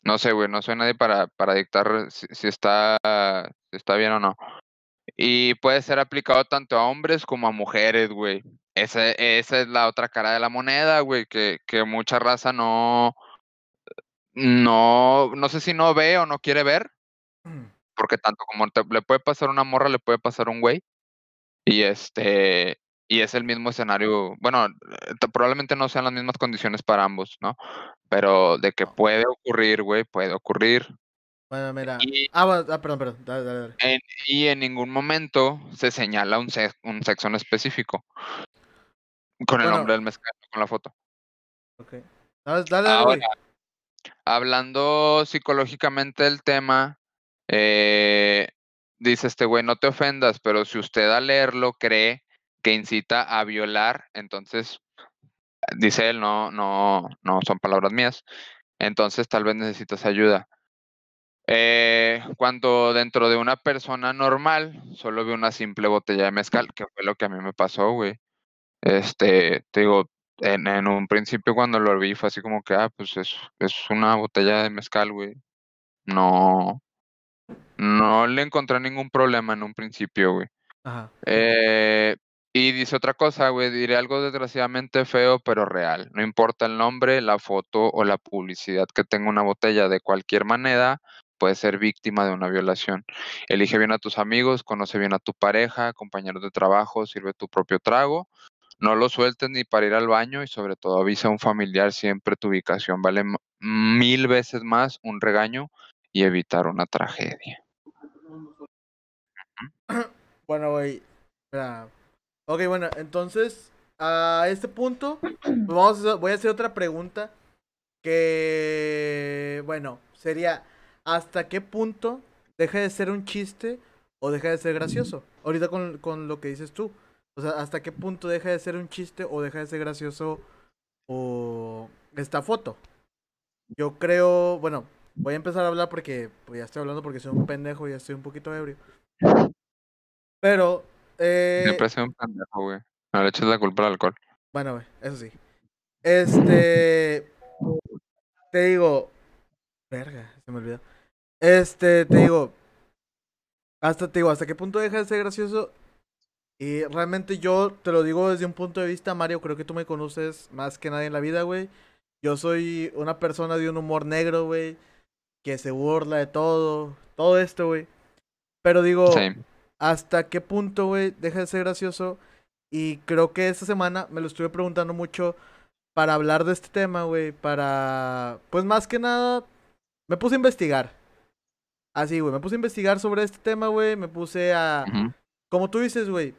No sé, güey, no soy nadie para, para dictar si, está, si está bien o no. Y puede ser aplicado tanto a hombres como a mujeres, güey. Esa, esa es la otra cara de la moneda, güey, que, que mucha raza no, no, no sé si no ve o no quiere ver, porque tanto como te- le puede pasar una morra, le puede pasar un güey. Y este, y es el mismo escenario, bueno, eh, probablemente no sean las mismas condiciones para ambos, ¿no? Pero de que puede ocurrir, güey, puede ocurrir. Bueno, mira. Y- Ah, bueno, ah, perdón, perdón. Dale, dale, dale. En- y en ningún momento se señala un, sex- un sexo en específico. Con el nombre del mezcal, con la foto. Ok. Dale, dale, dale, Ahora, güey. Hablando psicológicamente del tema, eh, dice este güey, no te ofendas, pero si usted al leerlo cree que incita a violar, entonces, dice él, no, no, no son palabras mías, entonces tal vez necesitas ayuda. Eh, cuando dentro de una persona normal solo ve una simple botella de mezcal, que fue lo que a mí me pasó, güey. Este, te digo, en, en un principio cuando lo vi fue así como que, ah, pues es, es una botella de mezcal, güey. No, no le encontré ningún problema en un principio, güey. Ajá. Eh, y dice otra cosa, güey, diré algo desgraciadamente feo, pero real. No importa el nombre, la foto o la publicidad que tenga una botella de cualquier manera, puedes ser víctima de una violación. Elige bien a tus amigos, conoce bien a tu pareja, compañeros de trabajo, sirve tu propio trago. No lo sueltes ni para ir al baño y sobre todo avisa a un familiar siempre tu ubicación. Vale mil veces más un regaño y evitar una tragedia. (coughs) Bueno, güey. Ok, bueno, entonces, a este punto, pues vamos a voy a hacer otra pregunta. Que, bueno, sería, ¿hasta qué punto deja de ser un chiste o deja de ser gracioso? Ahorita con, con lo que dices tú. O sea, ¿hasta qué punto deja de ser un chiste o deja de ser gracioso o esta foto? Yo creo, bueno, voy a empezar a hablar porque pues ya estoy hablando porque soy un pendejo y ya estoy un poquito ebrio. Pero, eh, Siempre soy un pendejo, güey. No le eches la culpa al alcohol. bueno, güey, eso sí. Este, te digo, verga, se me olvidó. Este, te digo, hasta te digo, ¿hasta qué punto deja de ser gracioso? Y realmente yo te lo digo desde un punto de vista, Mario, creo que tú me conoces más que nadie en la vida, güey. Yo soy una persona de un humor negro, güey, que se burla de todo, todo esto, güey. Pero digo, Sí. ¿hasta qué punto, güey, deja de ser gracioso? Y creo que esta semana me lo estuve preguntando mucho para hablar de este tema, güey. Para, pues más que nada, me puse a investigar. Así, güey, me puse a investigar sobre este tema, güey. Me puse a... Como tú dices, güey.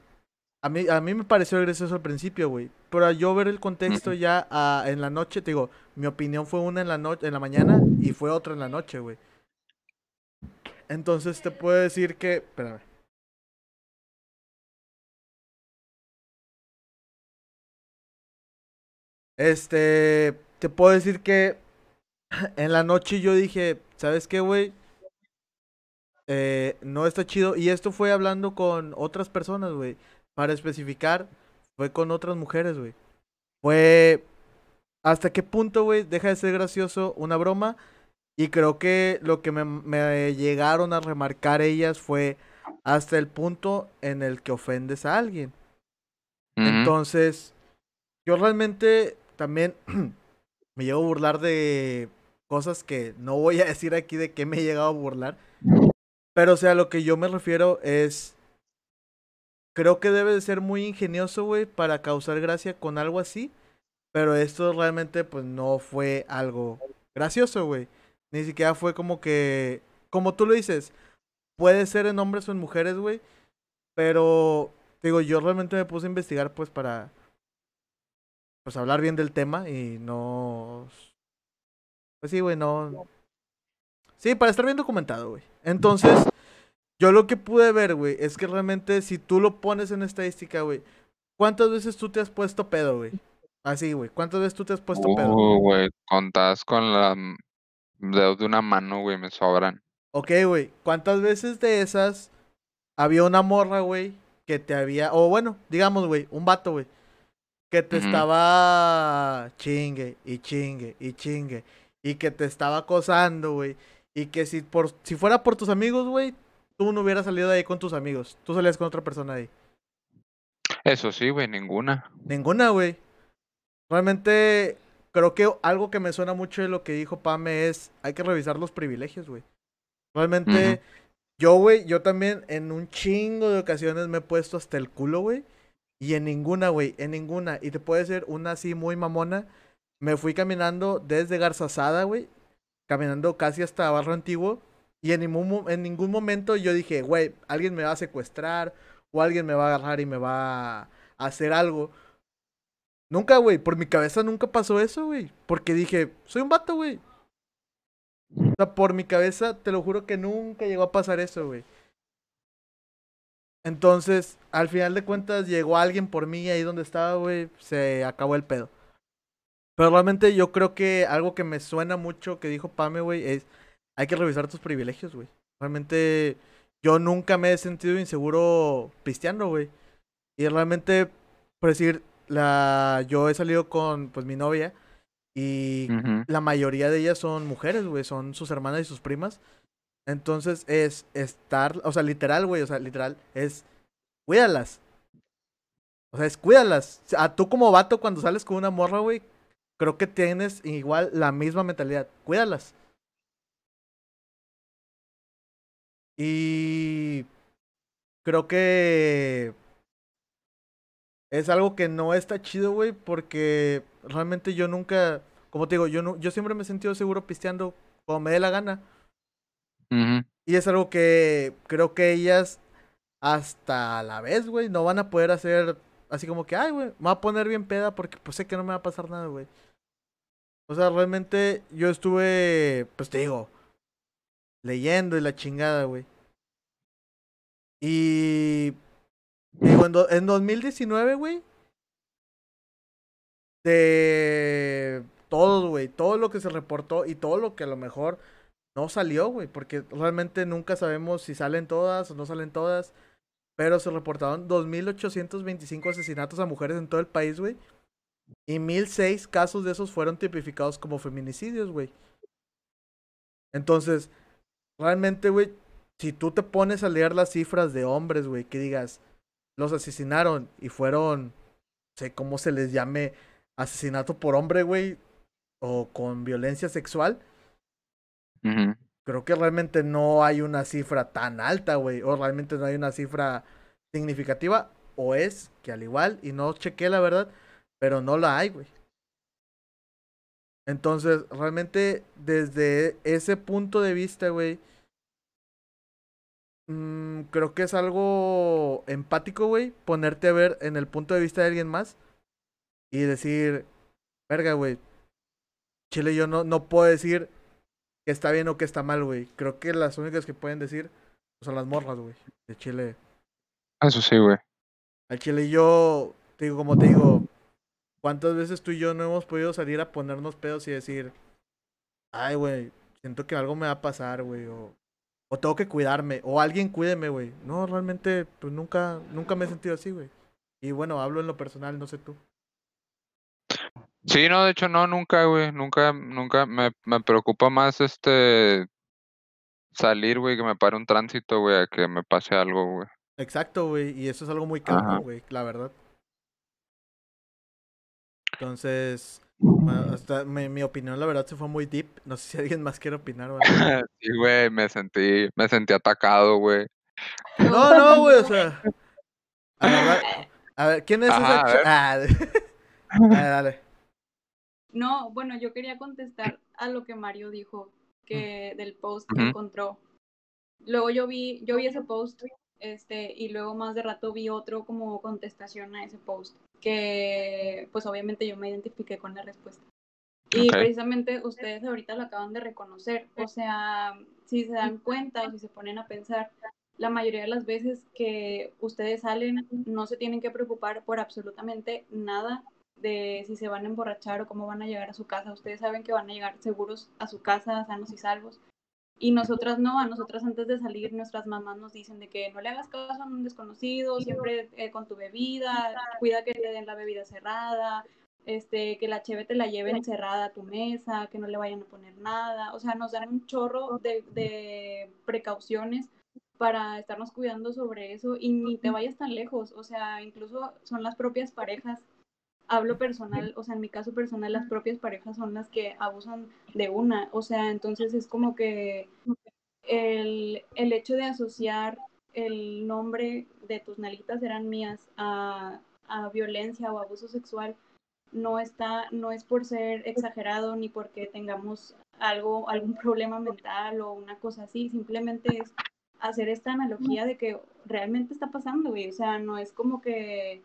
A mí, a mí me pareció gracioso al principio, güey. Pero al yo ver el contexto ya ah, en la noche, te digo, mi opinión fue una en la noche, en la mañana y fue otra en la noche, güey. Entonces te puedo decir que. Espérame. Este. Te puedo decir que (clears throat) en la noche yo dije, ¿sabes qué, güey? Eh, no está chido. Y esto fue hablando con otras personas, güey. Para especificar, fue con otras mujeres, güey. Fue. ¿Hasta qué punto, güey? Deja de ser gracioso una broma. Y creo que lo que me, me llegaron a remarcar ellas fue hasta el punto en el que ofendes a alguien. Entonces, yo realmente también (clears throat) me llevo a burlar de cosas que no voy a decir aquí de qué me he llegado a burlar. Pero, o sea, lo que yo me refiero es. Creo que debe de ser muy ingenioso, güey, para causar gracia con algo así. Pero esto realmente, pues, no fue algo gracioso, güey. Ni siquiera fue como que. Como tú lo dices, puede ser en hombres o en mujeres, güey. Pero, digo, yo realmente me puse a investigar, pues, para. Pues hablar bien del tema y no. Pues sí, güey, no. Sí, para estar bien documentado, güey. Entonces, yo lo que pude ver, güey, es que realmente si tú lo pones en estadística, güey, ¿cuántas veces tú te has puesto pedo, güey? Así, güey, ¿cuántas veces tú te has puesto pedo? Uh, güey, contadas con la m- dedos de una mano, güey, me sobran. Ok, güey, ¿cuántas veces de esas había una morra, güey, que te había, o bueno, digamos, güey, un vato, güey, que te estaba chingue y chingue y chingue y que te estaba acosando, güey, y que si por si fuera por tus amigos, güey, tú no hubieras salido de ahí con tus amigos, tú salías con otra persona ahí. Eso sí, güey, ninguna. Ninguna, güey. Realmente creo que algo que me suena mucho de lo que dijo Pame es hay que revisar los privilegios, güey. Realmente yo, güey, yo también en un chingo de ocasiones me he puesto hasta el culo, güey. Y en ninguna, güey, en ninguna. Y te puede ser una así muy mamona. Me fui caminando desde Garzazada, güey. Caminando casi hasta Barrio Antiguo. Y en ningún, en ningún momento yo dije, güey, alguien me va a secuestrar. O alguien me va a agarrar y me va a hacer algo. Nunca, güey. Por mi cabeza nunca pasó eso, güey. Porque dije, soy un vato, güey. O sea, por mi cabeza, te lo juro que nunca llegó a pasar eso, güey. Entonces, al final de cuentas, llegó alguien por mí ahí donde estaba, güey. Se acabó el pedo. Pero realmente yo creo que algo que me suena mucho que dijo Pame, güey, es hay que revisar tus privilegios, güey. Realmente yo nunca me he sentido inseguro pisteando, güey. Y realmente, por decir, la yo he salido con pues mi novia y la mayoría de ellas son mujeres, güey, son sus hermanas y sus primas. Entonces es estar, o sea, literal, güey, o sea, literal, es cuídalas. O sea, es cuídalas. A tú como vato cuando sales con una morra, güey, creo que tienes igual la misma mentalidad. Cuídalas. Y creo que es algo que no está chido, güey, porque realmente yo nunca, como te digo, yo no, yo siempre me he sentido seguro pisteando como me dé la gana. Y es algo que creo que ellas hasta la vez, güey, no van a poder hacer así como que, ay, güey, me voy a poner bien peda porque pues sé que no me va a pasar nada, güey. O sea, realmente yo estuve, pues te digo, leyendo y la chingada, güey. Y digo, en, do- en 2019, güey, de todo, güey, todo lo que se reportó y todo lo que a lo mejor no salió, güey, porque realmente nunca sabemos si salen todas o no salen todas. Pero se reportaron 2.825 asesinatos a mujeres en todo el país, güey. Y 1.006 casos de esos fueron tipificados como feminicidios, güey. Entonces, realmente, güey, si tú te pones a leer las cifras de hombres, güey, que digas, los asesinaron y fueron, no sé cómo se les llame, asesinato por hombre, güey, o con violencia sexual, creo que realmente no hay una cifra tan alta, güey. O realmente no hay una cifra significativa. o es que al igual, y no chequé la verdad, pero no la hay, güey. Entonces, realmente, desde ese punto de vista, güey, mm, creo que es algo empático, güey, ponerte a ver en el punto de vista de alguien más y decir, verga, güey, Chile, yo no, no puedo decir que está bien o que está mal, güey. Creo que las únicas que pueden decir son las morras, güey, de Chile. Eso sí, güey. Al Chile yo, te digo, como te digo, ¿cuántas veces tú y yo no hemos podido salir a ponernos pedos y decir, ay, güey, siento que algo me va a pasar, güey, o, o tengo que cuidarme, o alguien cuídeme, güey. No, realmente, pues nunca, nunca me he sentido así, güey. Y bueno, hablo en lo personal, no sé tú. Sí, no, de hecho no, nunca, güey, nunca, nunca, me, me preocupa más este salir, güey, que me pare un tránsito, güey, a que me pase algo, güey. Exacto, güey, y eso es algo muy cabrón, güey, la verdad. Entonces, bueno, hasta mi, mi opinión, la verdad, se fue muy deep. No sé si alguien más quiere opinar o algo. (laughs) Sí, güey, me sentí, me sentí atacado, güey. No, no, güey, o sea. A ver, va- a ver, ¿quién es Ajá, a ver. Ah, (laughs) dale, dale. No, bueno, yo quería contestar a lo que Mario dijo, que del post que encontró. Luego yo vi, yo vi ese post, este, y luego más de rato vi otro como contestación a ese post, que pues obviamente yo me identifiqué con la respuesta. Y precisamente ustedes ahorita lo acaban de reconocer, o sea, si se dan cuenta o si se ponen a pensar, la mayoría de las veces que ustedes salen no se tienen que preocupar por absolutamente nada de si se van a emborrachar o cómo van a llegar a su casa. Ustedes saben que van a llegar seguros a su casa, sanos y salvos. Y nosotras no, a nosotras antes de salir nuestras mamás nos dicen de que no le hagas caso a un desconocido, siempre eh, con tu bebida, cuida que le den la bebida cerrada, este, que la cheve te la lleven cerrada a tu mesa, que no le vayan a poner nada. O sea, nos dan un chorro de, de precauciones para estarnos cuidando sobre eso y ni te vayas tan lejos. O sea, incluso son las propias parejas hablo personal, o sea, en mi caso personal, las propias parejas son las que abusan de una, o sea, entonces es como que el, el hecho de asociar el nombre de tus nalitas eran mías a, a violencia o abuso sexual no está, no es por ser exagerado ni porque tengamos algo, algún problema mental o una cosa así, simplemente es hacer esta analogía de que realmente está pasando, güey, o sea, no es como que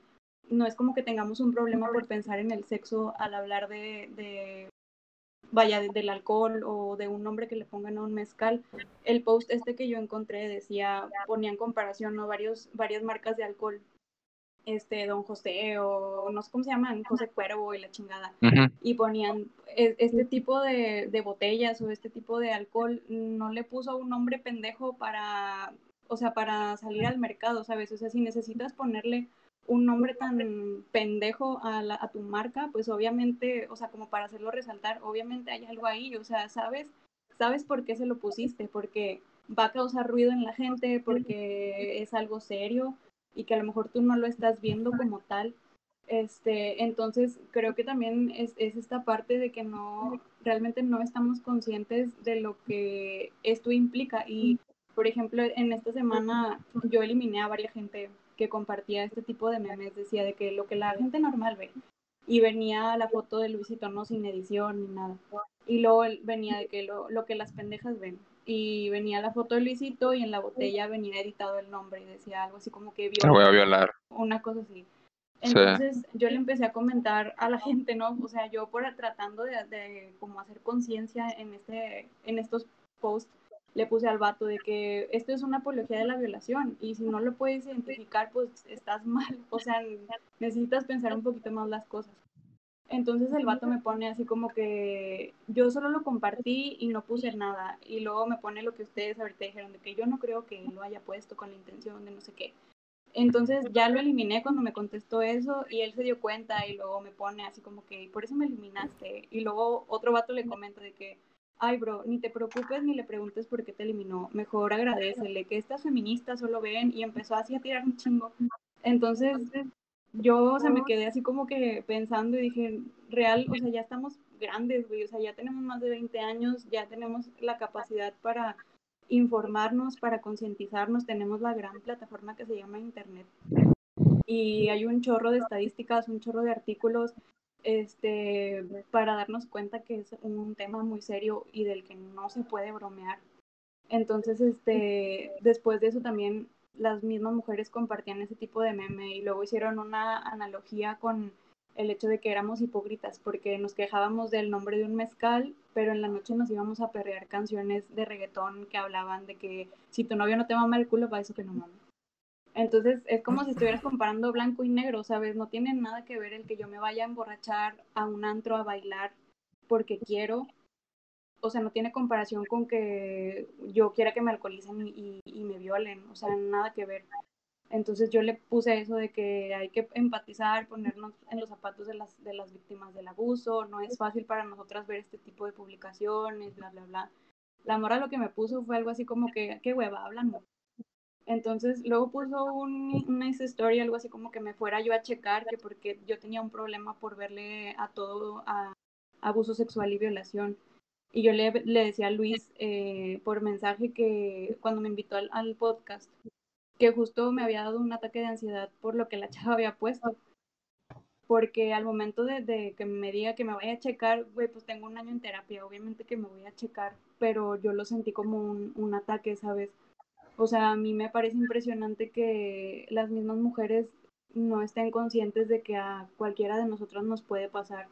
no es como que tengamos un problema por pensar en el sexo al hablar de, de vaya, de- del alcohol o de un nombre que le pongan a un mezcal. El post este que yo encontré decía, ponía en comparación, ¿no? Varios, varias marcas de alcohol, este, Don José o no sé cómo se llaman, José Cuervo y la chingada y ponían e- este tipo de, de botellas o este tipo de alcohol no le puso un nombre pendejo para, o sea, para salir al mercado, ¿sabes? O sea, si necesitas ponerle un nombre tan pendejo a, la- a tu marca, pues obviamente, o sea, como para hacerlo resaltar, obviamente hay algo ahí, o sea, ¿sabes? ¿Sabes por qué se lo pusiste? Porque va a causar ruido en la gente, porque es algo serio y que a lo mejor tú no lo estás viendo como tal. Este, entonces creo que también es, es esta parte de que no, realmente no estamos conscientes de lo que esto implica. Y, por ejemplo, en esta semana yo eliminé a varias gente que compartía este tipo de memes, decía de que lo que la gente normal ve. Y venía la foto de Luisito, no sin edición ni nada. Y luego venía de que lo, lo que las pendejas ven. Y venía la foto de Luisito y en la botella venía editado el nombre y decía algo así como que Te voy a violar. una cosa así. Sí. Entonces yo le empecé a comentar a la gente, ¿no? O sea, yo por tratando de, de como hacer conciencia en este, en estos posts, le puse al vato de que esto es una apología de la violación y si no lo puedes identificar, pues estás mal. (laughs) O sea, necesitas pensar un poquito más las cosas. Entonces el vato me pone así como que yo solo lo compartí y no puse nada. Y luego me pone lo que ustedes ahorita dijeron, de que yo no creo que lo haya puesto con la intención de no sé qué. Entonces ya lo eliminé cuando me contestó eso y él se dio cuenta y luego me pone así como que, por eso me eliminaste. Y luego otro vato le comenta de que, ay bro, ni te preocupes ni le preguntes por qué te eliminó. Mejor agradecele que estas feministas solo ven y empezó así a tirar un chingo. Entonces yo, o sea, me quedé así como que pensando y dije, real, o sea, ya estamos grandes, güey, o sea, ya tenemos más de 20 años, ya tenemos la capacidad para informarnos, para concientizarnos, tenemos la gran plataforma que se llama Internet. Y hay un chorro de estadísticas, un chorro de artículos este, para darnos cuenta que es un tema muy serio y del que no se puede bromear. Entonces, este, después de eso también las mismas mujeres compartían ese tipo de meme y luego hicieron una analogía con el hecho de que éramos hipócritas porque nos quejábamos del nombre de un mezcal, pero en la noche nos íbamos a perrear canciones de reggaetón que hablaban de que si tu novio no te mama el culo, para eso que no mames. Entonces es como si estuvieras comparando blanco y negro, ¿sabes? No tiene nada que ver el que yo me vaya a emborrachar a un antro a bailar porque quiero. O sea, no tiene comparación con que yo quiera que me alcoholicen y, y me violen. O sea, nada que ver. Entonces yo le puse eso de que hay que empatizar, ponernos en los zapatos de las, de las víctimas del abuso. No es fácil para nosotras ver este tipo de publicaciones, bla, bla, bla. La mora lo que me puso fue algo así como que, qué hueva, hablan entonces luego puso un, una story, algo así como que me fuera yo a checar, que porque yo tenía un problema por verle a todo a abuso sexual y violación. Y yo le, le decía a Luis eh, por mensaje que cuando me invitó al, al, podcast, que justo me había dado un ataque de ansiedad por lo que la (laughs) chava había puesto. Porque al momento de, de que me diga que me vaya a checar, güey, pues tengo un año en terapia, obviamente que me voy a checar, pero yo lo sentí como un, un ataque, ¿sabes? O sea, a mí me parece impresionante que las mismas mujeres no estén conscientes de que a cualquiera de nosotros nos puede pasar.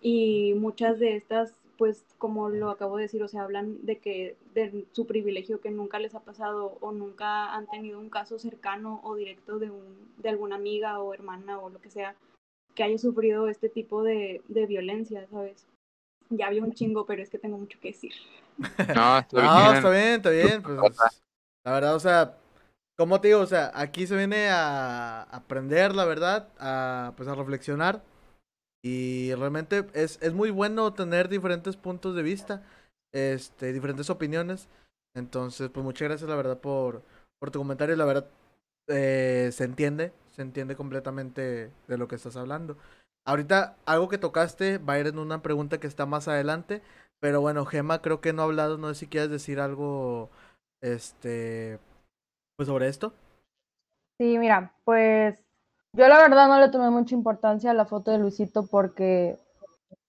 Y muchas de estas, pues como lo acabo de decir, o sea, hablan de que de su privilegio que nunca les ha pasado o nunca han tenido un caso cercano o directo de, un, de alguna amiga o hermana o lo que sea que haya sufrido este tipo de, de violencia, ¿sabes? Ya había un chingo, pero es que tengo mucho que decir. (laughs) No, está bien. No, está bien, está bien. Pues, la verdad, o sea, como te digo, o sea, aquí se viene a aprender, la verdad, a pues a reflexionar. Y realmente es, es muy bueno tener diferentes puntos de vista, este, diferentes opiniones. Entonces, pues muchas gracias, la verdad, por, por tu comentario. La verdad, eh, se entiende, se entiende completamente de lo que estás hablando. Ahorita, algo que tocaste va a ir en una pregunta que está más adelante. Pero bueno, Gema creo que no ha hablado, no sé si quieres decir algo este, pues sobre esto. Sí, mira, pues yo la verdad no le tomé mucha importancia a la foto de Luisito porque,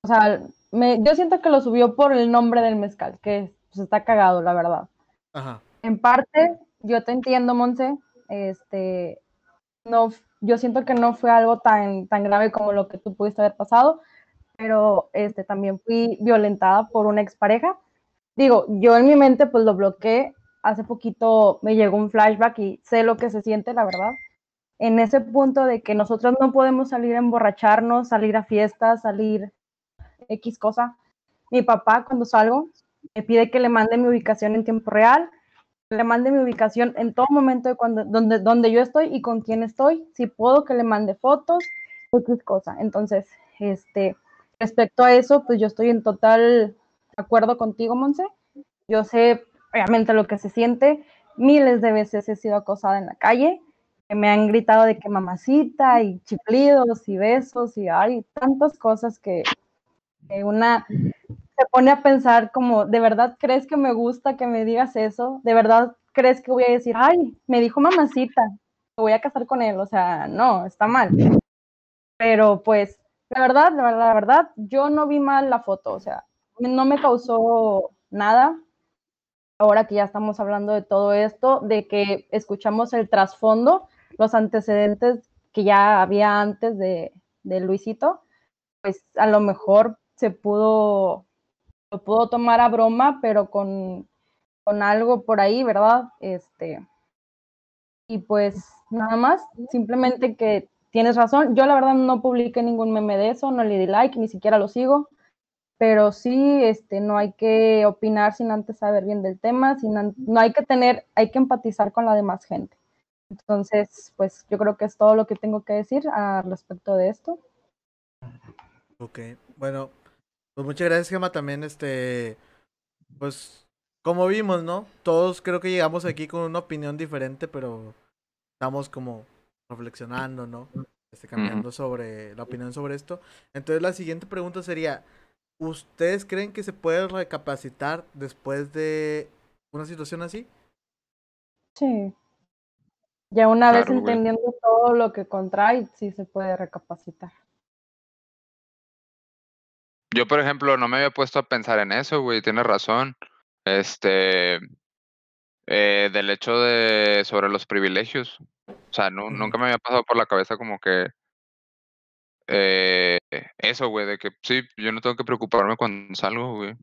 o sea, me, yo siento que lo subió por el nombre del mezcal, que pues, está cagado, la verdad. Ajá. En parte, yo te entiendo, Monse, este, no, yo siento que no fue algo tan, tan grave como lo que tú pudiste haber pasado, pero este, también fui violentada por una expareja. Digo, yo en mi mente pues lo bloqueé hace poquito me llegó un flashback y sé lo que se siente, la verdad. En ese punto de que nosotros no podemos salir a emborracharnos, salir a fiestas, salir X cosa. Mi papá, cuando salgo, me pide que le mande mi ubicación en tiempo real, le mande mi ubicación en todo momento de cuando, donde, donde yo estoy y con quién estoy. Si puedo, que le mande fotos, X cosa. Entonces, este, respecto a eso, pues yo estoy en total acuerdo contigo, Monse. Yo sé obviamente lo que se siente. Miles de veces he sido acosada en la calle, me han gritado de que mamacita y chiflidos y besos y hay tantas cosas que, una se pone a pensar como, ¿de verdad crees que me gusta que me digas eso? ¿De verdad crees que voy a decir, ay, me dijo mamacita, me voy a casar con él? O sea, no, está mal. Pero pues, la verdad, la verdad, la verdad, yo no vi mal la foto, o sea, no me causó nada, ahora que ya estamos hablando de todo esto, de que escuchamos el trasfondo, los antecedentes que ya había antes de, Luisito, pues a lo mejor se pudo, lo pudo tomar a broma, pero con, con algo por ahí, ¿verdad? Este, y pues nada más, simplemente que tienes razón. Yo la verdad no publiqué ningún meme de eso, no le di like, ni siquiera lo sigo pero sí, este, no hay que opinar sin antes saber bien del tema, sin no hay que tener, hay que empatizar con la demás gente. Entonces, pues yo creo que es todo lo que tengo que decir al respecto de esto. Ok, bueno, pues muchas gracias, Gemma, también, este, pues, como vimos, ¿no? Todos creo que llegamos aquí con una opinión diferente, pero estamos como reflexionando, ¿no? Este, cambiando sobre la opinión sobre esto. Entonces, la siguiente pregunta sería, ¿Ustedes creen que se puede recapacitar después de una situación así? Sí. Ya una vez güey. entendiendo todo lo que contrae, sí se puede recapacitar. Yo, por ejemplo, no me había puesto a pensar en eso, güey, tienes razón. Este, eh, del hecho de sobre los privilegios. O sea, nunca me había pasado por la cabeza como que eh, eso, güey, de que sí, yo no tengo que preocuparme cuando salgo, güey.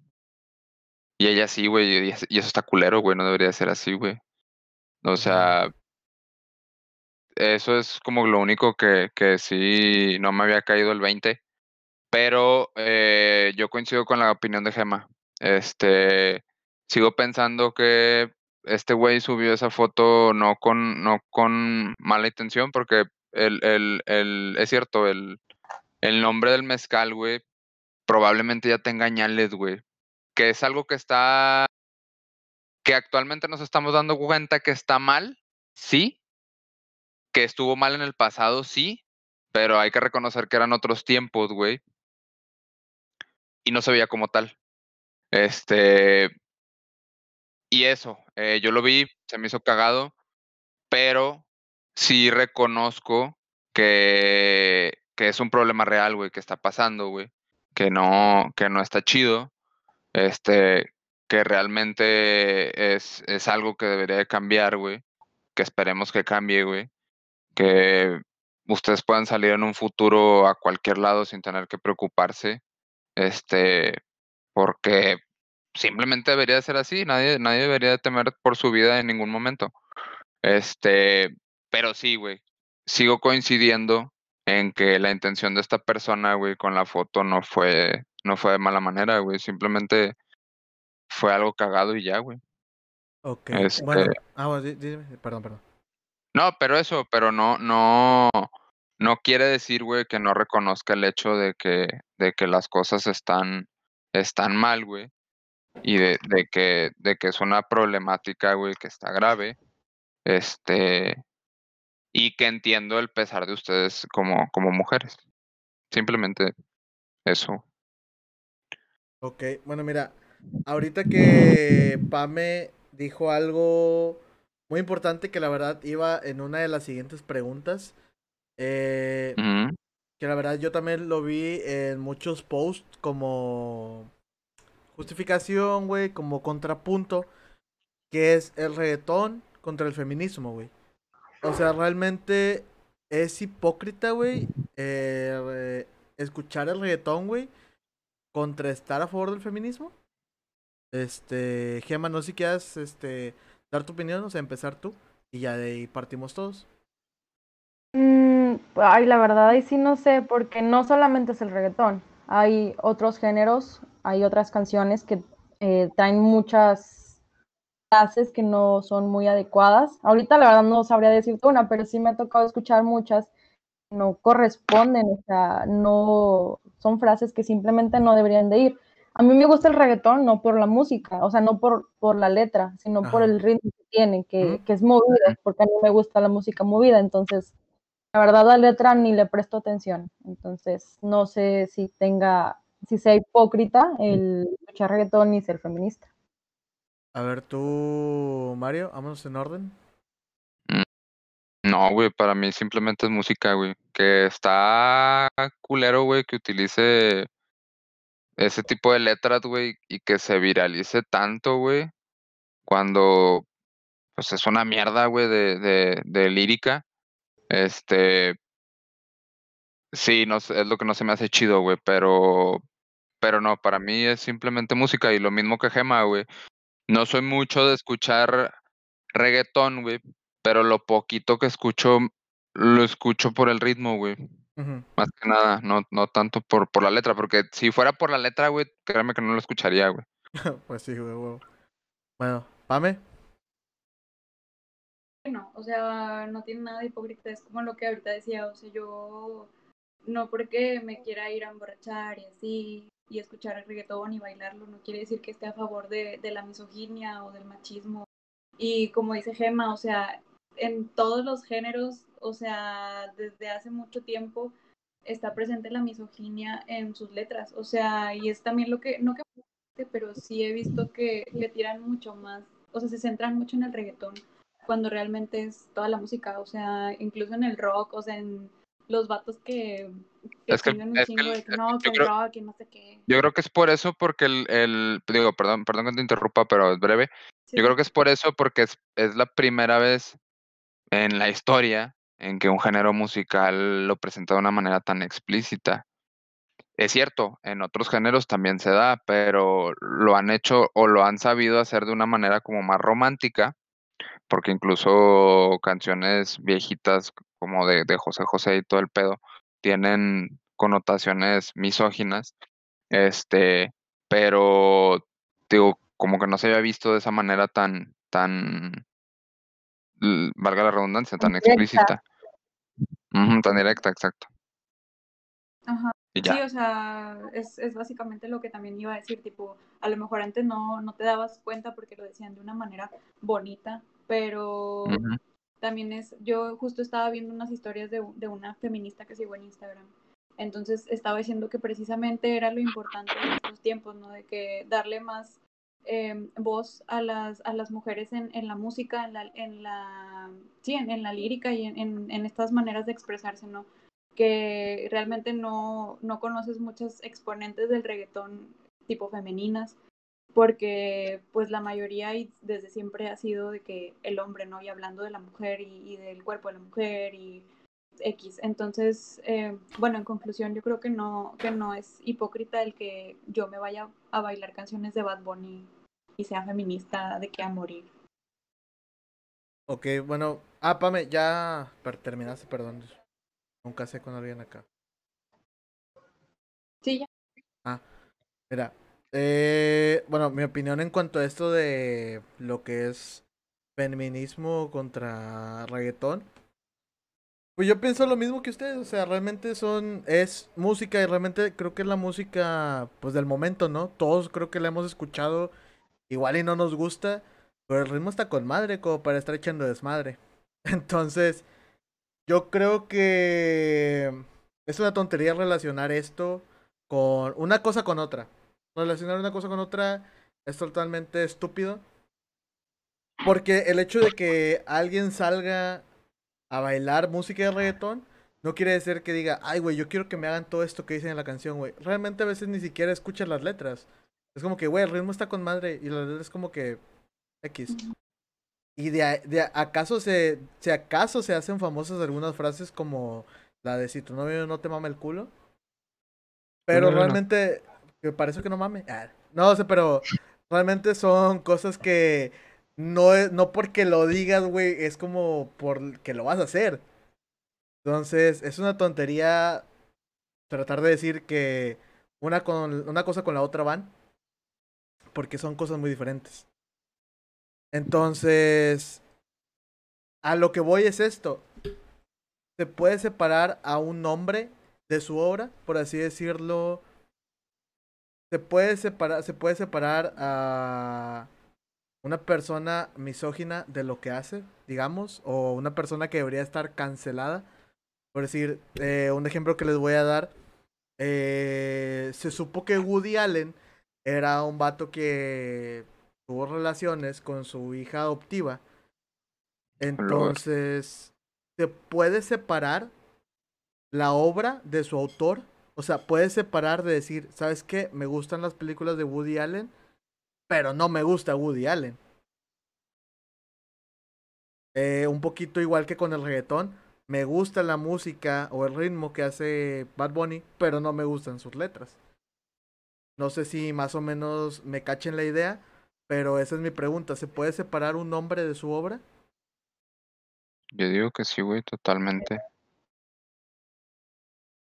Y ella sí, güey, y, es- y eso está culero, güey, no debería ser así, güey. O sea, eso es como lo único que, que sí no me había caído el 20. Pero eh, yo coincido con la opinión de Gema. Este, sigo pensando que este güey subió esa foto no con, no con mala intención, porque el, el, el, es cierto, el, el nombre del mezcal, güey, probablemente ya tenga ñales, güey. Que es algo que está, que actualmente nos estamos dando cuenta que está mal, sí, que estuvo mal en el pasado, sí, pero hay que reconocer que eran otros tiempos, güey. Y no se veía como tal. Este, y eso, eh, yo lo vi, se me hizo cagado, pero sí reconozco que, que es un problema real, güey, que está pasando, güey, que no, que no está chido, este, que realmente es, es algo que debería de cambiar, güey, que esperemos que cambie, güey, que ustedes puedan salir en un futuro a cualquier lado sin tener que preocuparse, este, porque simplemente debería de ser así, nadie, nadie debería de temer por su vida en ningún momento. Este, pero sí, güey, sigo coincidiendo en que la intención de esta persona, güey, con la foto no fue, no fue de mala manera, güey, simplemente fue algo cagado y ya, güey. Ok, Este, bueno. Ah, bueno, dime, perdón, perdón. No, pero eso, pero no, no, no quiere decir, güey, que no reconozca el hecho de que, de que las cosas están, están mal, güey. Y de, de que, de que es una problemática, güey, que está grave. Este, y que entiendo el pesar de ustedes como, como mujeres. Simplemente eso. Ok, bueno, mira, ahorita que Pame dijo algo muy importante que la verdad iba en una de las siguientes preguntas. eh, que la verdad yo también lo vi en muchos posts como justificación, güey, como contrapunto, que es el reggaetón contra el feminismo, güey. O sea, realmente es hipócrita, güey, eh, escuchar el reggaetón, güey, contra estar a favor del feminismo. Este, Gema, no sé si quieras, este, dar tu opinión, o sea, empezar tú, y ya de ahí partimos todos. Mm, ay, la verdad, ahí sí no sé, porque no solamente es el reggaetón, hay otros géneros, hay otras canciones que eh, traen muchas frases que no son muy adecuadas. Ahorita la verdad no sabría decirte una, pero sí me ha tocado escuchar muchas que no corresponden, o sea, no son frases que simplemente no deberían de ir. A mí me gusta el reggaetón no por la música, o sea, no por, por la letra, sino por el ritmo que tiene, que, que es movido, porque a mí me gusta la música movida, entonces la verdad la letra ni le presto atención, entonces no sé si tenga, si sea hipócrita el escuchar reggaetón y ser feminista. A ver, tú, Mario, vámonos en orden. No, güey, para mí simplemente es música, güey. Que está culero, güey, que utilice ese tipo de letras, güey, y que se viralice tanto, güey, cuando pues es una mierda, güey, de, de, de lírica. Este, sí, no es lo que no se me hace chido, güey, pero, pero no, para mí es simplemente música y lo mismo que Gema, güey. No soy mucho de escuchar reggaetón, güey, pero lo poquito que escucho, lo escucho por el ritmo, güey. Más que nada, no, no tanto por, por la letra, porque si fuera por la letra, güey, créeme que no lo escucharía, güey. (laughs) pues sí, güey, güey. Bueno, Pame. no, o sea, no tiene nada de hipócrita, es como lo que ahorita decía, o sea, yo no porque me quiera ir a emborrachar y así, y escuchar el reggaetón y bailarlo, no quiere decir que esté a favor de, de la misoginia o del machismo. Y como dice Gema, o sea, en todos los géneros, o sea, desde hace mucho tiempo está presente la misoginia en sus letras, o sea, y es también lo que, no que, pero sí he visto que le tiran mucho más, o sea, se centran mucho en el reggaetón cuando realmente es toda la música, o sea, incluso en el rock, o sea, en los vatos que, que Es que- chingan un es chingo de que es no, que creo- rock y no sé qué. Yo creo que es por eso, porque el, el digo, perdón, perdón que te interrumpa, pero es breve. Sí, Yo creo que es por eso, porque es, es la primera vez en la historia en que un género musical lo presenta de una manera tan explícita. Es cierto, en otros géneros también se da, pero lo han hecho o lo han sabido hacer de una manera como más romántica, porque incluso canciones viejitas como de, de José José y todo el pedo tienen connotaciones misóginas, este, pero digo, como que no se había visto de esa manera tan, tan, valga la redundancia, tan Directa. explícita. Tan directa, exacto. Ajá. Y ya. Sí, o sea, es, es básicamente lo que también iba a decir, tipo, a lo mejor antes no, no te dabas cuenta porque lo decían de una manera bonita, pero también es, yo justo estaba viendo unas historias de, de una feminista que sigo en Instagram, entonces estaba diciendo que precisamente era lo importante de estos tiempos, ¿no? De que darle más eh, voz a las, a las mujeres en, en la música, en la, en la, sí, en, en la lírica y en, en, en estas maneras de expresarse, ¿no? que realmente no, no conoces muchas exponentes del reggaetón tipo femeninas, porque pues la mayoría y desde siempre ha sido de que el hombre, ¿no? Y hablando de la mujer y, y del cuerpo de la mujer y X. Entonces, eh, bueno, en conclusión, yo creo que no, que no es hipócrita el que yo me vaya a bailar canciones de Bad Bunny y sea feminista de que a morir. Ok, bueno. Ah, Pame, ya terminaste, perdón. Nunca sé con alguien acá. Sí, ya. Mira, eh, bueno, mi opinión en cuanto a esto de lo que es feminismo contra reggaetón. Pues yo pienso lo mismo que ustedes, o sea, realmente son, es música y realmente creo que es la música, pues del momento, ¿no? Todos creo que la hemos escuchado, igual y no nos gusta, pero el ritmo está con madre, como para estar echando desmadre. (laughs) Entonces, yo creo que es una tontería relacionar esto con una cosa con otra. Relacionar una cosa con otra es totalmente estúpido. Porque el hecho de que alguien salga a bailar música de reggaetón no quiere decir que diga, ay, güey, yo quiero que me hagan todo esto que dicen en la canción, güey. Realmente a veces ni siquiera escuchas las letras. Es como que, güey, el ritmo está con madre y la letra es como que X. Y de, a- de acaso se, si acaso se hacen famosas algunas frases como la de si tu novio no te mama el culo. Pero No, no, no. realmente, que parece que no mame. Ah, no sé, pero realmente son cosas que no, no porque lo digas, güey, es como por que lo vas a hacer. Entonces, es una tontería tratar de decir que una, con, una cosa con la otra van. Porque son cosas muy diferentes. Entonces, a lo que voy es esto. Se puede separar a un hombre de su obra, por así decirlo. Se puede separar, se puede separar a una persona misógina de lo que hace, digamos, o una persona que debería estar cancelada. Por decir, eh, un ejemplo que les voy a dar. eh, se supo que Woody Allen era un vato que tuvo relaciones con su hija adoptiva. Entonces, ¿se puede separar la obra de su autor? O sea, puede separar de decir, ¿sabes qué? Me gustan las películas de Woody Allen, pero no me gusta Woody Allen. Eh, un poquito igual que con el reggaetón. Me gusta la música o el ritmo que hace Bad Bunny, pero no me gustan sus letras. No sé si más o menos me cachen la idea, pero esa es mi pregunta. ¿Se puede separar un hombre de su obra? Yo digo que sí, güey, totalmente.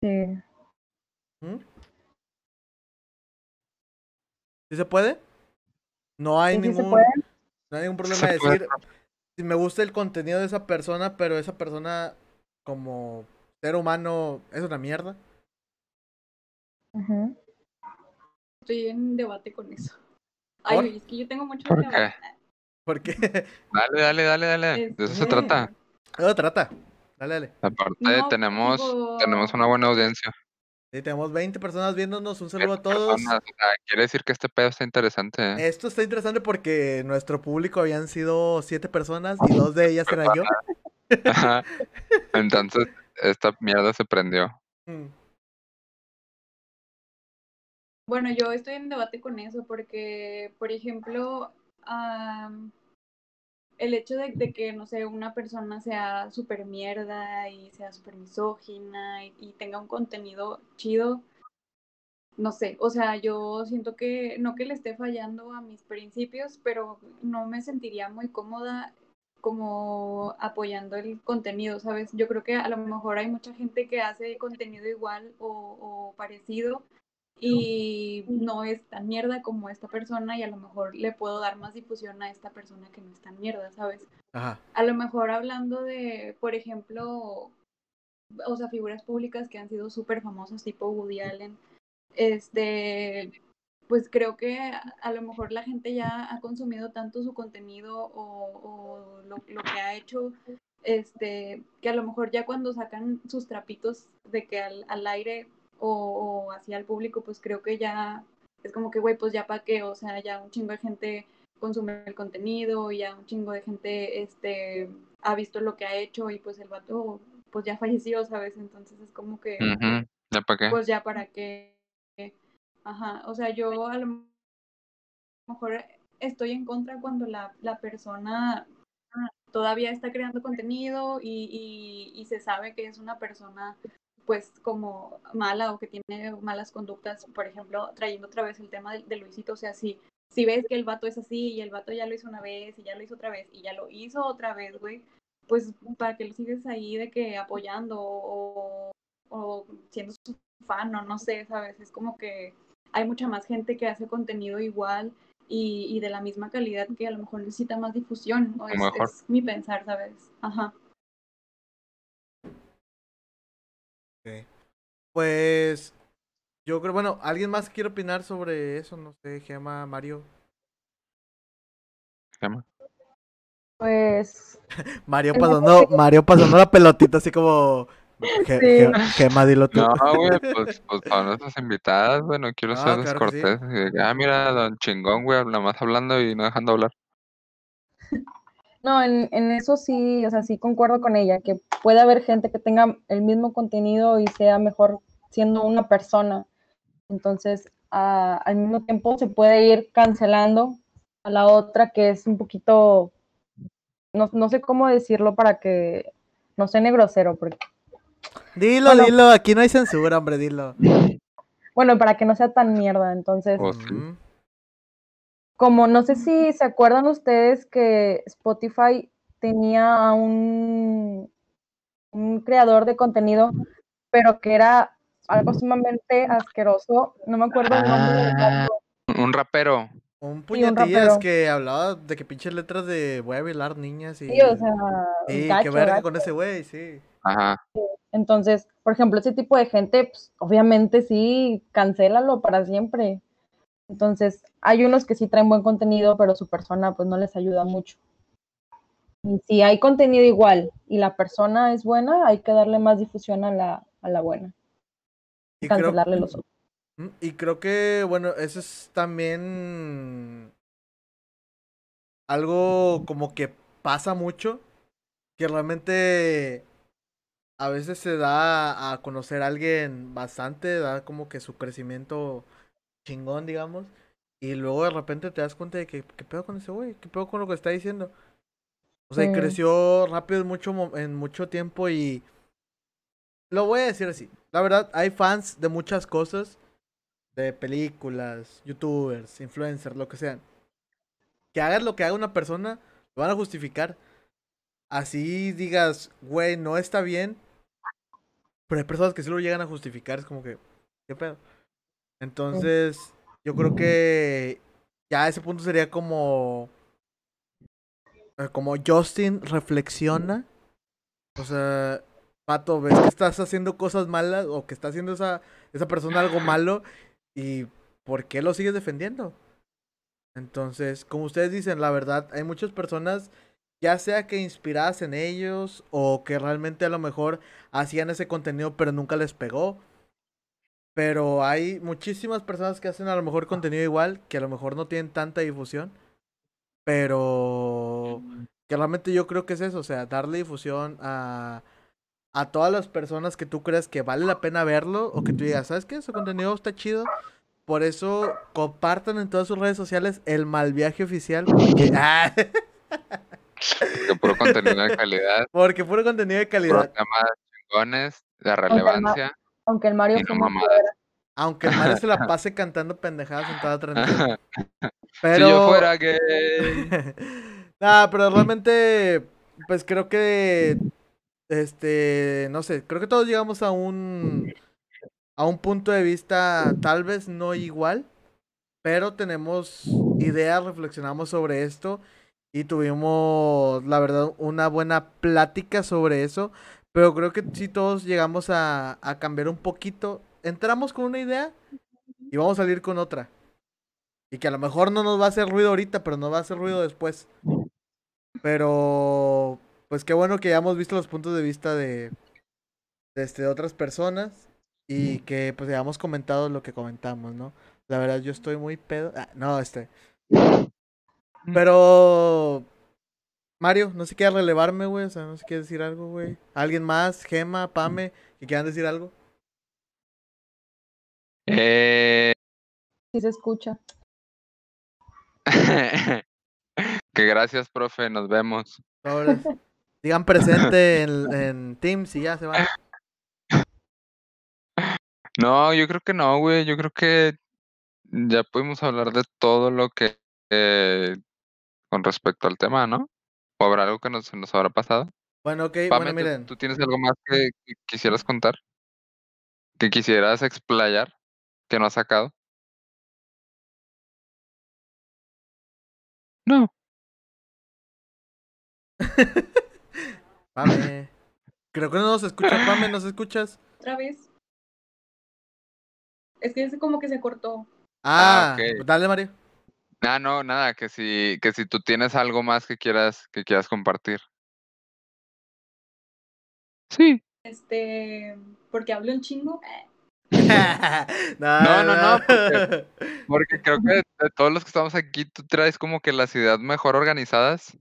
Sí. ¿Mm? ¿Sí se puede? No hay Sí, ningún, puede. no hay ningún problema de decir si me gusta el contenido de esa persona, pero esa persona como ser humano es una mierda. Estoy en debate con eso. Ay, es que yo tengo mucho ¿Por (laughs) Dale, dale, dale, dale. De eso se Este, trata. no trata. Dale, dale. Aparte, No, tenemos, tipo- tenemos una buena audiencia. Sí, tenemos 20 personas viéndonos. Un saludo a todos. Personas, sea, quiere decir que este pedo está interesante. ¿eh? Esto está interesante porque nuestro público habían sido siete personas y dos de ellas era yo. Ajá. Entonces, esta mierda se prendió. Mm. Bueno, yo estoy en debate con eso porque, por ejemplo, am, el hecho de, que, no sé, una persona sea súper mierda y sea súper misógina y, tenga un contenido chido, no sé, o sea, yo siento que, no que le esté fallando a mis principios, pero no me sentiría muy cómoda como apoyando el contenido, ¿sabes? Yo creo que a lo mejor hay mucha gente que hace contenido igual o parecido y no es tan mierda como esta persona y a lo mejor le puedo dar más difusión a esta persona que no es tan mierda, ¿sabes? Ajá. A lo mejor hablando de, por ejemplo, o sea, figuras públicas que han sido súper famosas, tipo Woody Allen, este, pues creo que a, a lo mejor la gente ya ha consumido tanto su contenido o, o lo, lo que ha hecho, este, que a lo mejor ya cuando sacan sus trapitos de que al, al aire o, o hacia el público, pues creo que ya es como que, güey, pues ya para qué, o sea, ya un chingo de gente consume el contenido, y ya un chingo de gente este, ha visto lo que ha hecho y pues el vato pues ya falleció, ¿sabes? Entonces es como que, Ujú, ¿Ya para qué? pues ya para qué. Ajá, o sea, yo a lo mejor estoy en contra cuando la, la persona todavía está creando contenido y, y, y se sabe que es una persona pues como mala o que tiene malas conductas, por ejemplo, trayendo otra vez el tema de, de Luisito, o sea, si, si ves que el vato es así y el vato ya lo hizo una vez y ya lo hizo otra vez y ya lo hizo otra vez, güey, pues para que lo sigues ahí de que apoyando o, o siendo su fan o no sé, ¿sabes? Es como que hay mucha más gente que hace contenido igual y, y de la misma calidad que a lo mejor necesita más difusión, o es, mejor. es mi pensar, ¿sabes? Ajá. Pues yo creo, bueno, ¿alguien más quiere opinar sobre eso? No sé, Gema, Mario. ¿Qué llama? Pues (laughs) Mario pasando, Mario pasando la pelotita así como Ge- Sí. Ge- Gema, dilo tú. No, güey, (laughs) pues, pues para nuestras invitadas, güey, no quiero No, ser claro sí. descortés. que, Ah, mira, don chingón, güey, nada más hablando y no dejando hablar. (laughs) No, en, en eso sí, o sea, sí concuerdo con ella, que puede haber gente que tenga el mismo contenido y sea mejor siendo una persona. Entonces, a- al mismo tiempo se puede ir cancelando a la otra que es un poquito, no, no sé cómo decirlo para que no suene grosero, porque, Dilo, Bueno. dilo, aquí no hay censura, hombre, dilo. bueno, para que no sea tan mierda. Entonces, Pues sí. Como no sé si se acuerdan ustedes que Spotify tenía a un, un creador de contenido, pero que era algo sumamente asqueroso. No me acuerdo el nombre del Ah, vato. un rapero. Un un puñetillas rapero. que hablaba de que pinches letras de voy a violar niñas y. Sí, o sea, Sí, qué gacho, verga gacho. con ese güey, sí. Ajá. Entonces, por ejemplo, ese tipo de gente, pues, obviamente sí, cancélalo para siempre. Entonces, hay unos que sí traen buen contenido, pero su persona pues no les ayuda mucho. Y si hay contenido igual y la persona es buena, hay que darle más difusión a la, a la buena y Y creo, cancelarle los otros. Mm, y creo que, bueno, eso es también algo como que pasa mucho, que realmente a veces se da a conocer a alguien bastante, da como que su crecimiento chingón, digamos, y luego de repente te das cuenta de que, ¿qué pedo con ese güey? ¿Qué pedo con lo que está diciendo? O sea, y creció rápido en mucho, en mucho tiempo y... Lo voy a decir así. La verdad, hay fans de muchas cosas, de películas, youtubers, influencers, lo que sean. Que hagas lo que haga una persona, lo van a justificar. Así digas, güey, no está bien. Pero hay personas que sí lo llegan a justificar, es como que, ¿qué pedo? Entonces, yo creo que ya a ese punto sería como. eh, Como Justin reflexiona. O sea, Pato, ves que estás haciendo cosas malas o que está haciendo esa, esa persona algo malo y ¿por qué lo sigues defendiendo? Entonces, como ustedes dicen, la verdad, hay muchas personas, ya sea que inspiradas en ellos o que realmente a lo mejor hacían ese contenido pero nunca les pegó. Pero hay muchísimas personas que hacen a lo mejor contenido igual, que a lo mejor no tienen tanta difusión. Pero que realmente yo creo que es eso, o sea, darle difusión a, a todas las personas que tú crees que vale la pena verlo o que tú digas, ¿sabes qué? Su contenido está chido. Por eso compartan en todas sus redes sociales el mal viaje oficial. Porque, ah, Que puro contenido de (laughs) calidad, porque puro contenido de calidad. temas chingones, de relevancia. Aunque el Mario Y no fuma mamadas. piedra. Aunque el Mario se la (laughs) pase cantando pendejadas en toda transmisión. Si Pero... yo fuera gay. (laughs) Nah, pero realmente, pues creo que, este, no sé, creo que todos llegamos a un, a un punto de vista tal vez no igual, pero tenemos ideas, reflexionamos sobre esto y tuvimos, la verdad, una buena plática sobre eso, pero creo que sí todos llegamos a, a cambiar un poquito. Entramos con una idea y vamos a salir con otra. Y que a lo mejor no nos va a hacer ruido ahorita, pero nos va a hacer ruido después. Pero, pues qué bueno que ya hemos visto los puntos de vista de, de, este, de otras personas y que pues hayamos comentado lo que comentamos, ¿no? La verdad, yo estoy muy pedo. Ah, no, este. Pero, Mario, no sé quieres relevarme, güey. O sea, no sé quieres decir algo, güey. ¿Alguien más? Gema, Pame, que quieran decir algo? Eh, Sí se escucha. (laughs) que gracias, profe, nos vemos. Digan presente en, en Teams y ya se van. (laughs) No, yo creo que no, güey. Yo creo que ya pudimos hablar de todo lo que eh, con respecto al tema, ¿no? ¿O habrá algo que nos, se nos habrá pasado? Bueno, ok, Pame, bueno, ¿tú- miren. ¿tú, tienes algo más que, que quisieras contar? ¿Que quisieras explayar? ¿Que no has sacado? No. (laughs) Pame. Creo que no nos escucha, Pame, ¿nos escuchas? Otra vez. Es que es como que se cortó. Ah, Ah, ok. dale, Mario. Ah, no, nada, que si, que si tú tienes algo más que quieras, que quieras compartir. Sí. Este, porque hablo un chingo. eh, (laughs) no, no, no, porque- Porque creo que de todos los que estamos aquí, tú traes como que las ideas mejor organizadas.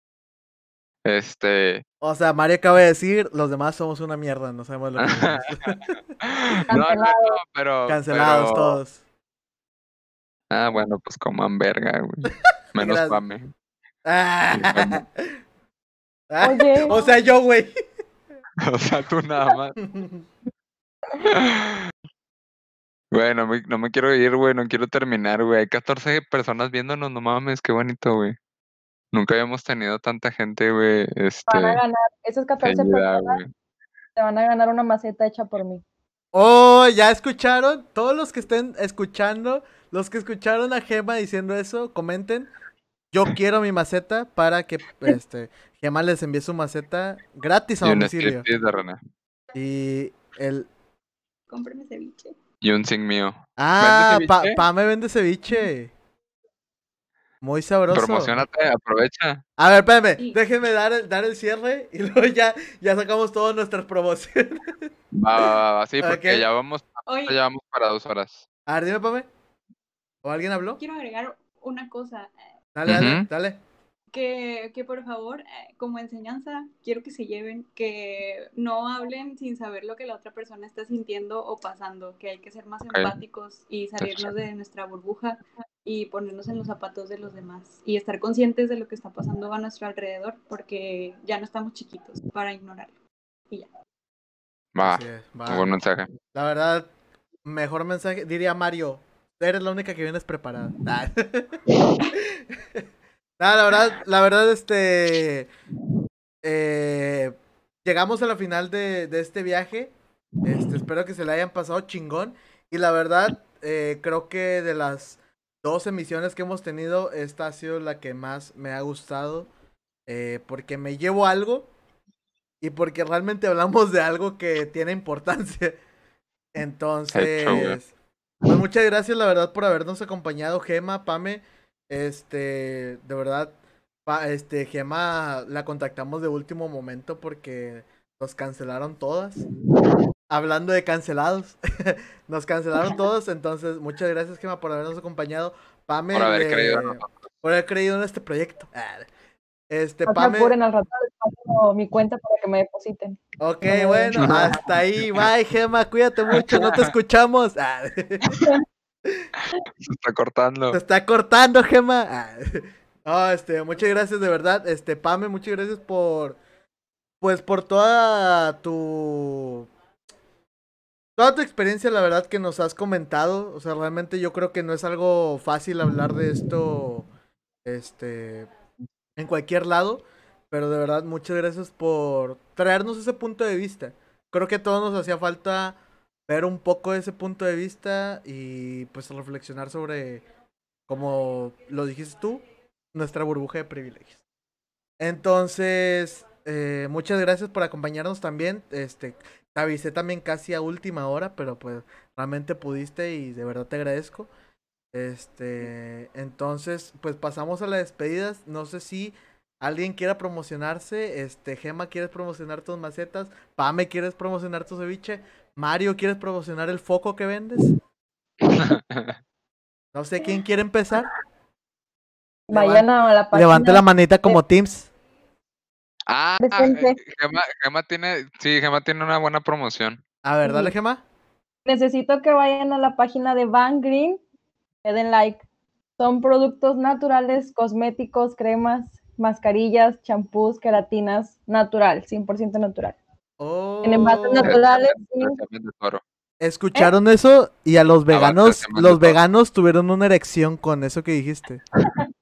Este. O sea, Mario acaba de decir, los demás somos una mierda, no sabemos lo que hacemos. (laughs) (laughs) no, no, no, pero. Cancelados pero- todos. Ah, bueno, pues coman verga, güey. (laughs) Menos Gracias. Pame. Ah. Ah, Oye. (laughs) O sea, yo, güey. (laughs) O sea, tú nada más. Güey, no me, no me quiero ir, güey, no quiero terminar, güey. Hay 14 personas viéndonos, no mames, qué bonito, güey. Nunca habíamos tenido tanta gente, güey, este, Van a ganar. Esas 14 seguida, personas te van a ganar una maceta hecha por mí. Oh, ya escucharon. Todos los que estén escuchando, los que escucharon a Gema diciendo eso, comenten. Yo quiero mi maceta para que este Gema les envíe su maceta gratis a domicilio. striptease de René. Y el cómprame ceviche. Y un sin mío. Ah, pa, ceviche? Pame vende ceviche. Muy sabroso. Promocionate, aprovecha. A ver, espérame, Sí. déjenme dar el, dar el cierre y (laughs) luego ya, ya sacamos todas nuestras promociones. Va, va, va, va, sí, porque ya vamos, ya vamos para dos horas. A ver, dime, Pame. ¿O alguien habló? quiero agregar una cosa. eh, Dale, dale, dale. que, que por favor, eh, como enseñanza, quiero que se lleven, que no hablen sin saber lo que la otra persona está sintiendo o pasando, que hay que ser más empáticos y salirnos de nuestra burbuja y ponernos en los zapatos de los demás y estar conscientes de lo que está pasando a nuestro alrededor, porque ya no estamos chiquitos para ignorarlo. Va, Así es, va. muy buen mensaje. La verdad, mejor mensaje, diría Mario, eres la única que vienes preparada. (laughs) Nah. Nah, la verdad, la verdad, este, eh, llegamos a la final de, de este viaje. Este, espero que se le hayan pasado chingón. Y la verdad, eh, creo que de las dos emisiones que hemos tenido, esta ha sido la que más me ha gustado. eh, porque me llevo algo y porque realmente hablamos de algo que tiene importancia. Entonces, pues muchas gracias, la verdad, por habernos acompañado, Gema, Pame. Este, de verdad, pa- este, Gema la contactamos de último momento porque nos cancelaron todas. hablando de cancelados, (laughs) nos cancelaron (laughs) todos, entonces muchas gracias Gema por habernos acompañado. Pame, Por haber creído nosotros. por haber creído en este proyecto. Este, No Pame, apuren, al rato les paso mi cuenta para que me depositen. ok, No. bueno, hasta ahí, bye Gema, cuídate mucho, no te (laughs) escuchamos. Ah, Se está cortando. Se está cortando, Gema. Ah, No, este, muchas gracias de verdad. Este, Pame, muchas gracias por. Pues por toda tu. Toda tu experiencia, la verdad, que nos has comentado. O sea, realmente yo creo que no es algo fácil hablar de esto. Este. En cualquier lado. Pero de verdad, muchas gracias por traernos ese punto de vista. Creo que a todos nos hacía falta ver un poco ese punto de vista y pues reflexionar sobre, como lo dijiste tú, nuestra burbuja de privilegios. Entonces, eh, muchas gracias por acompañarnos también. Este, te avisé también casi a última hora, pero pues realmente pudiste y de verdad te agradezco. Este, entonces, pues pasamos a las despedidas. No sé si alguien quiera promocionarse. Este, Gema, ¿quieres promocionar tus macetas? Pame, ¿quieres promocionar tu ceviche? Mario, ¿quieres promocionar el foco que vendes? (laughs) No sé quién quiere empezar. Vayan a la página. Levante la manita como Teams. Ah, Presente. eh, Gema, Gema tiene, sí, Gema tiene una buena promoción. A ver, dale, Sí. Gema. Necesito que vayan a la página de Van Green, le den like. Son productos naturales, cosméticos, cremas, mascarillas, champús, queratinas, natural, 100% natural. En envases Oh. naturales, de toro. ¿Escucharon eso? Y a los veganos, los veganos tuvieron una erección con eso que dijiste. (laughs)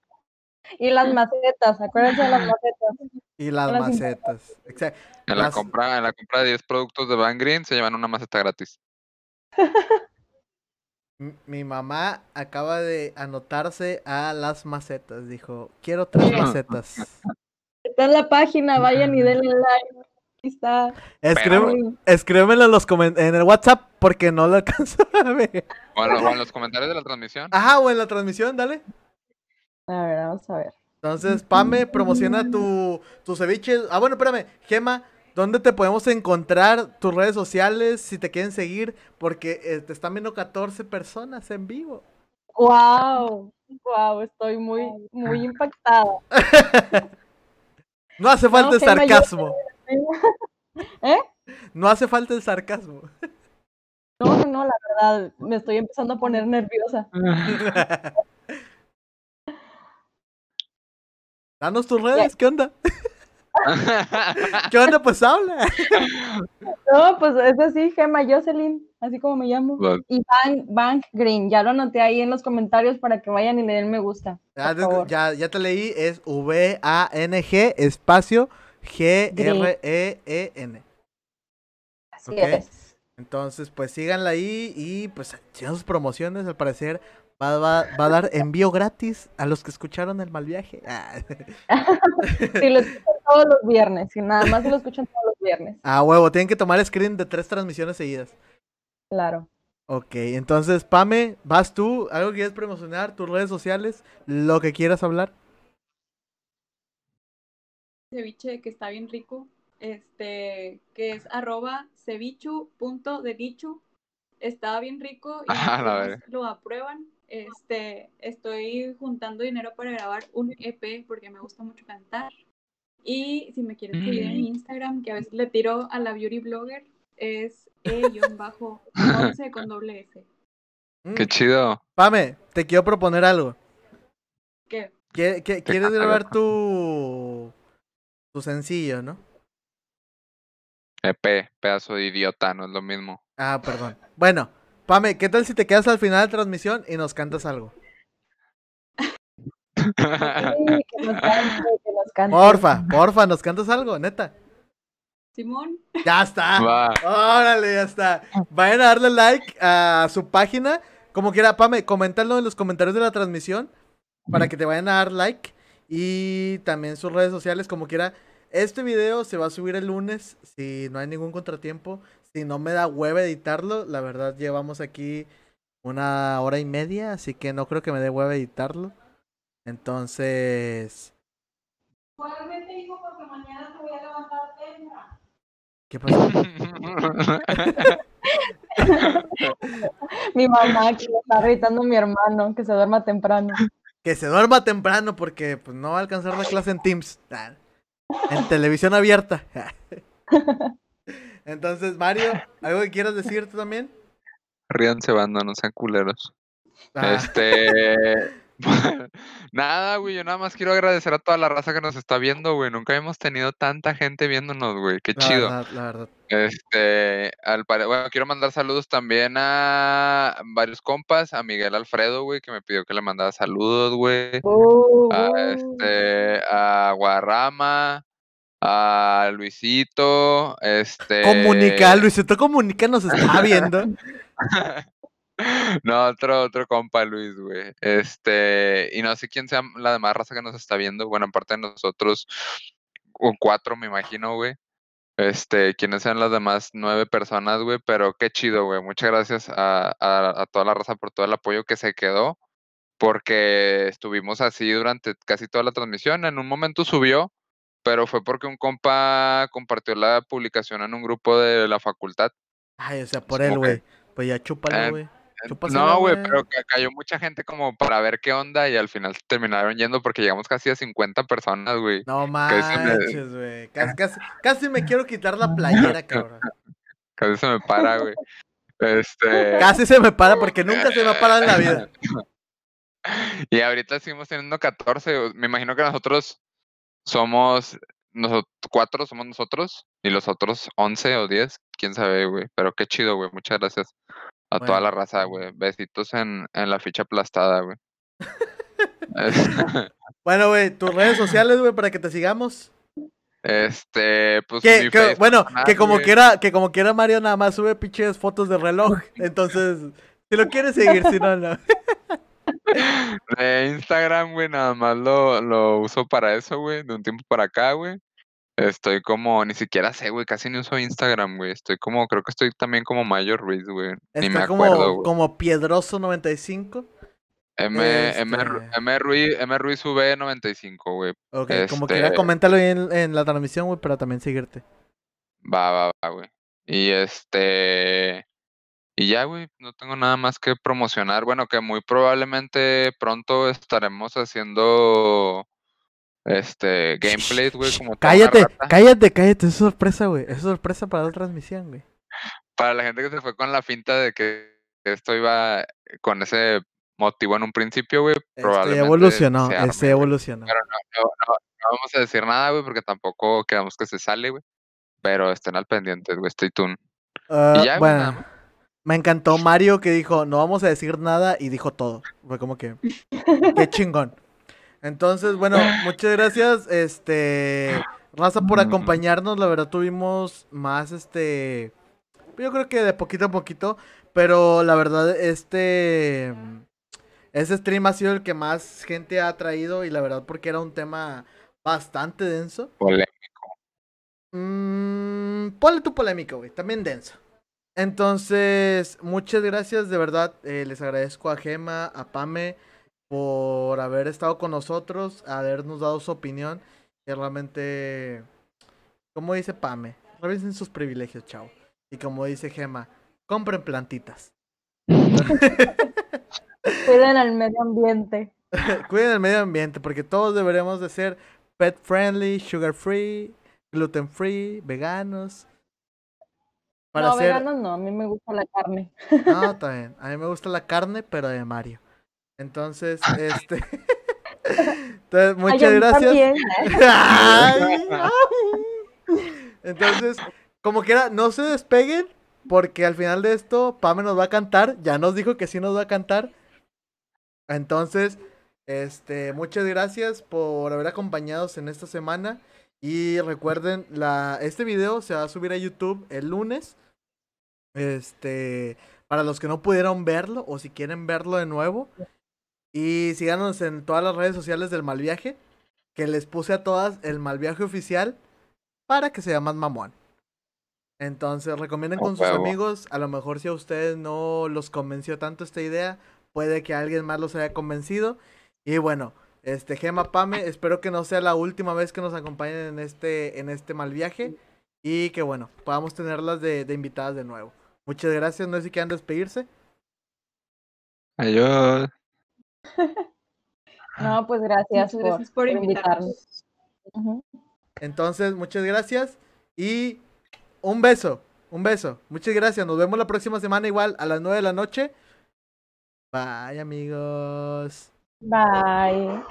Y las macetas, acuérdense de las macetas. Y las Las macetas. Exacto. En la compra, en la compra de 10 productos de Van Green se llevan una maceta gratis. (laughs) Mi mamá acaba de anotarse a las macetas. Dijo, quiero tres Sí. macetas. Está en la página, vayan y denle like. Aquí está. Ay, escríbemelo en, los en el WhatsApp porque no lo (laughs) alcanzo a ver. O en, lo- o en los comentarios de la transmisión. Ajá, o en la transmisión, dale. A ver, vamos a ver. Entonces, Pame, promociona tu, tu ceviche. Ah, bueno, espérame. Gema, ¿dónde te podemos encontrar? Tus redes sociales, si te quieren seguir, porque eh, te están viendo 14 personas en vivo. Wow, wow, estoy muy, muy impactada. (laughs) No hace falta el sarcasmo. (laughs) ¿Eh? No hace falta el sarcasmo. No, (laughs) no, no, la verdad, me estoy empezando a poner nerviosa. Danos tus redes, ¿qué onda? (laughs) ¿Qué onda? Pues habla. No, pues es así, Gema Jocelyn, así como me llamo. Va. Y Bank, Bank Green, ya lo anoté ahí en los comentarios para que vayan y le den me gusta. Ya, ya, ya te leí, es V-A-N-G espacio G-R-E-E-N. Así es. Entonces, pues síganla ahí y pues sigan sus promociones. Al parecer va, va- va a dar envío gratis a los que escucharon el mal viaje. Ah. (laughs) Si lo escuchan (laughs) todos los viernes, si nada más si lo escuchan todos los viernes, Ah, huevo, tienen que tomar screen de tres transmisiones seguidas. claro. Ok, entonces, Pame, vas tú, algo que quieres promocionar, tus redes sociales, lo que quieras hablar. ceviche que está bien rico, este, que es arroba cevichu.dedichu. Está bien rico y (laughs) Ah, lo aprueban. Este, estoy juntando dinero para grabar un EP porque me gusta mucho cantar. Y si me quieres seguir en Mm. Instagram, que a veces le tiro a la beauty blogger, es e-11 con doble S. Mm, Qué chido. Pame, te quiero proponer algo. ¿Qué? ¿Qué- qué- ¿Quieres canta, grabar tu, tu sencillo, no? EP, pedazo de idiota, no es lo mismo. Ah, perdón. Bueno, Pame, ¿qué tal si te quedas al final de la transmisión y nos cantas algo? Sí, que nos cante, que nos cante. Porfa, porfa, ¿nos cantas algo, neta? Simón, Ya está. Va. Órale, ya está. Vayan a darle like a su página. Como quiera, Pame, coméntalo en los comentarios de la transmisión para que te vayan a dar like. Y también sus redes sociales, como quiera. Este video se va a subir el lunes, si no hay ningún contratiempo. Si no me da hueva editarlo, la verdad llevamos aquí una hora y media, así que no creo que me dé hueva editarlo. Entonces, ¿Qué pasó? (laughs) Mi mamá que le está gritando a mi hermano que se duerma temprano. Que se duerma temprano porque pues no va a alcanzar la clase en Teams. En televisión abierta. (laughs) Entonces, Mario, ¿algo que quieras decir tú también? Ríanse, banda, no sean culeros. Ah, Este. (laughs) nada, güey. Yo nada más quiero agradecer a toda la raza que nos está viendo, güey. Nunca hemos tenido tanta gente viéndonos, güey. Qué la chido. verdad, la verdad. Este, al pare- bueno, quiero mandar saludos también a varios compas, a Miguel Alfredo, güey, que me pidió que le mandara saludos, güey. Uh, A este, a Guarrama, a Luisito, este. Comunica, Luisito Comunica nos está viendo. (laughs) (laughs) (laughs) No, otro, otro compa, Luis, güey. Este, y no sé quién sea la demás raza que nos está viendo. Bueno, aparte de nosotros, cuatro, me imagino, güey. Este, quiénes sean las demás nueve personas, güey. Pero qué chido, güey. Muchas gracias a, a, a toda la raza por todo el apoyo que se quedó. Porque estuvimos así durante casi toda la transmisión. En un momento subió, pero fue porque un compa compartió la publicación en un grupo de la facultad. Ay, o sea, por él, güey. Pues ya chúpalo, Eh, güey. No, güey, pero ca- cayó mucha gente como para ver qué onda y al final terminaron yendo porque llegamos casi a 50 personas, güey. No me- manches, güey. Casi, casi, casi me quiero quitar la playera, cabrón. (laughs) Casi se me para, güey. Este. Casi se me para porque nunca se me ha parado en la vida. (laughs) Y ahorita seguimos teniendo 14. o- Me imagino que nosotros somos. Nosotros, cuatro somos nosotros y los otros 11 o 10, quién sabe, güey. Pero qué chido, güey. Muchas gracias a toda la raza, güey. Besitos en, en la ficha aplastada, güey. (laughs) (laughs) Bueno, güey, tus redes sociales, güey, para que te sigamos. Este, pues. Que, mi que- Facebook bueno, que como güey. quiera, que como quiera Mario nada más sube pinches fotos de reloj. (laughs) Entonces, si lo quieres seguir, si no, no. De Instagram, güey, nada más lo, lo uso para eso, güey, de un tiempo para acá, güey. Estoy como, ni siquiera sé, güey, casi ni uso Instagram, güey. Estoy como, creo que estoy también como Mayor Ruiz, güey. Ni me acuerdo, como, güey. como Piedroso95. M, M, este- M, Ruiz, M Ruiz V95, güey. Ok, como Este- quiera, coméntalo ahí en, en la transmisión, güey, para también seguirte. Va, va, va, güey. Y este. Y ya, güey, no tengo nada más que promocionar. Bueno, que muy probablemente pronto estaremos haciendo. Este. Gameplays, güey, como Cállate, cállate, cállate. Es sorpresa, güey. Es sorpresa para la transmisión, güey. Para la gente que se fue con la finta de que esto iba con ese motivo en un principio, güey, Este probablemente evolucionó, se este evolucionó. Pero no, no, no, no vamos a decir nada, güey, porque tampoco queremos que se sale, güey. Pero estén al pendiente, güey, stay tuned. Ah, ya, güey, nada bueno, me encantó Mario que dijo, no vamos a decir nada y dijo todo. Fue como que, qué chingón. Entonces, bueno, muchas gracias, este, Raza, por acompañarnos. La verdad tuvimos más, este, yo creo que de poquito a poquito, pero la verdad, este, ese stream ha sido el que más gente ha traído y la verdad porque era un tema bastante denso. Ole- Mm, ponle tu polémico, güey. También denso. Entonces, muchas gracias, de verdad. eh, les agradezco a Gema, a Pame, por haber estado con nosotros, habernos dado su opinión. Que realmente, como dice Pame, revisen sus privilegios, chao. Y como dice Gema, compren plantitas. (laughs) Cuiden al medio ambiente. (laughs) Cuiden el medio ambiente, porque todos deberemos de ser pet friendly, sugar free, gluten free, veganos. Para no, ser... veganos no, a mí me gusta la carne. No, (laughs) bien. A mí me gusta la carne, pero de Mario. Entonces, (laughs) este. (laughs) Entonces, Ay, muchas gracias. también. (laughs) Ay, au. Entonces, como quiera, no se despeguen, porque al final de esto, Pame nos va a cantar. Ya nos dijo que sí nos va a cantar. Entonces, este, muchas gracias por haber acompañados en esta semana. Y recuerden, la, este video se va a subir a YouTube el lunes. Este, para los que no pudieron verlo o si quieren verlo de nuevo. Y síganos en todas las redes sociales del Malviaje. Que les puse a todas el Malviaje oficial para que sea más mamón. Entonces, recomienden con sus amigos. A lo mejor si a ustedes no los convenció tanto esta idea, puede que alguien más los haya convencido. Y bueno, este Gema Pame, espero que no sea la última vez que nos acompañen en este, en este mal viaje. y que bueno, podamos tenerlas de, de invitadas de nuevo. Muchas gracias, no sé si quieran despedirse. Adiós. No, pues (laughs) gracias, Muchas gracias por por invitarnos. invitarnos. Entonces, muchas gracias y un beso, un beso. Muchas gracias, nos vemos la próxima semana igual a las 9 de la noche. Bye amigos. Bye.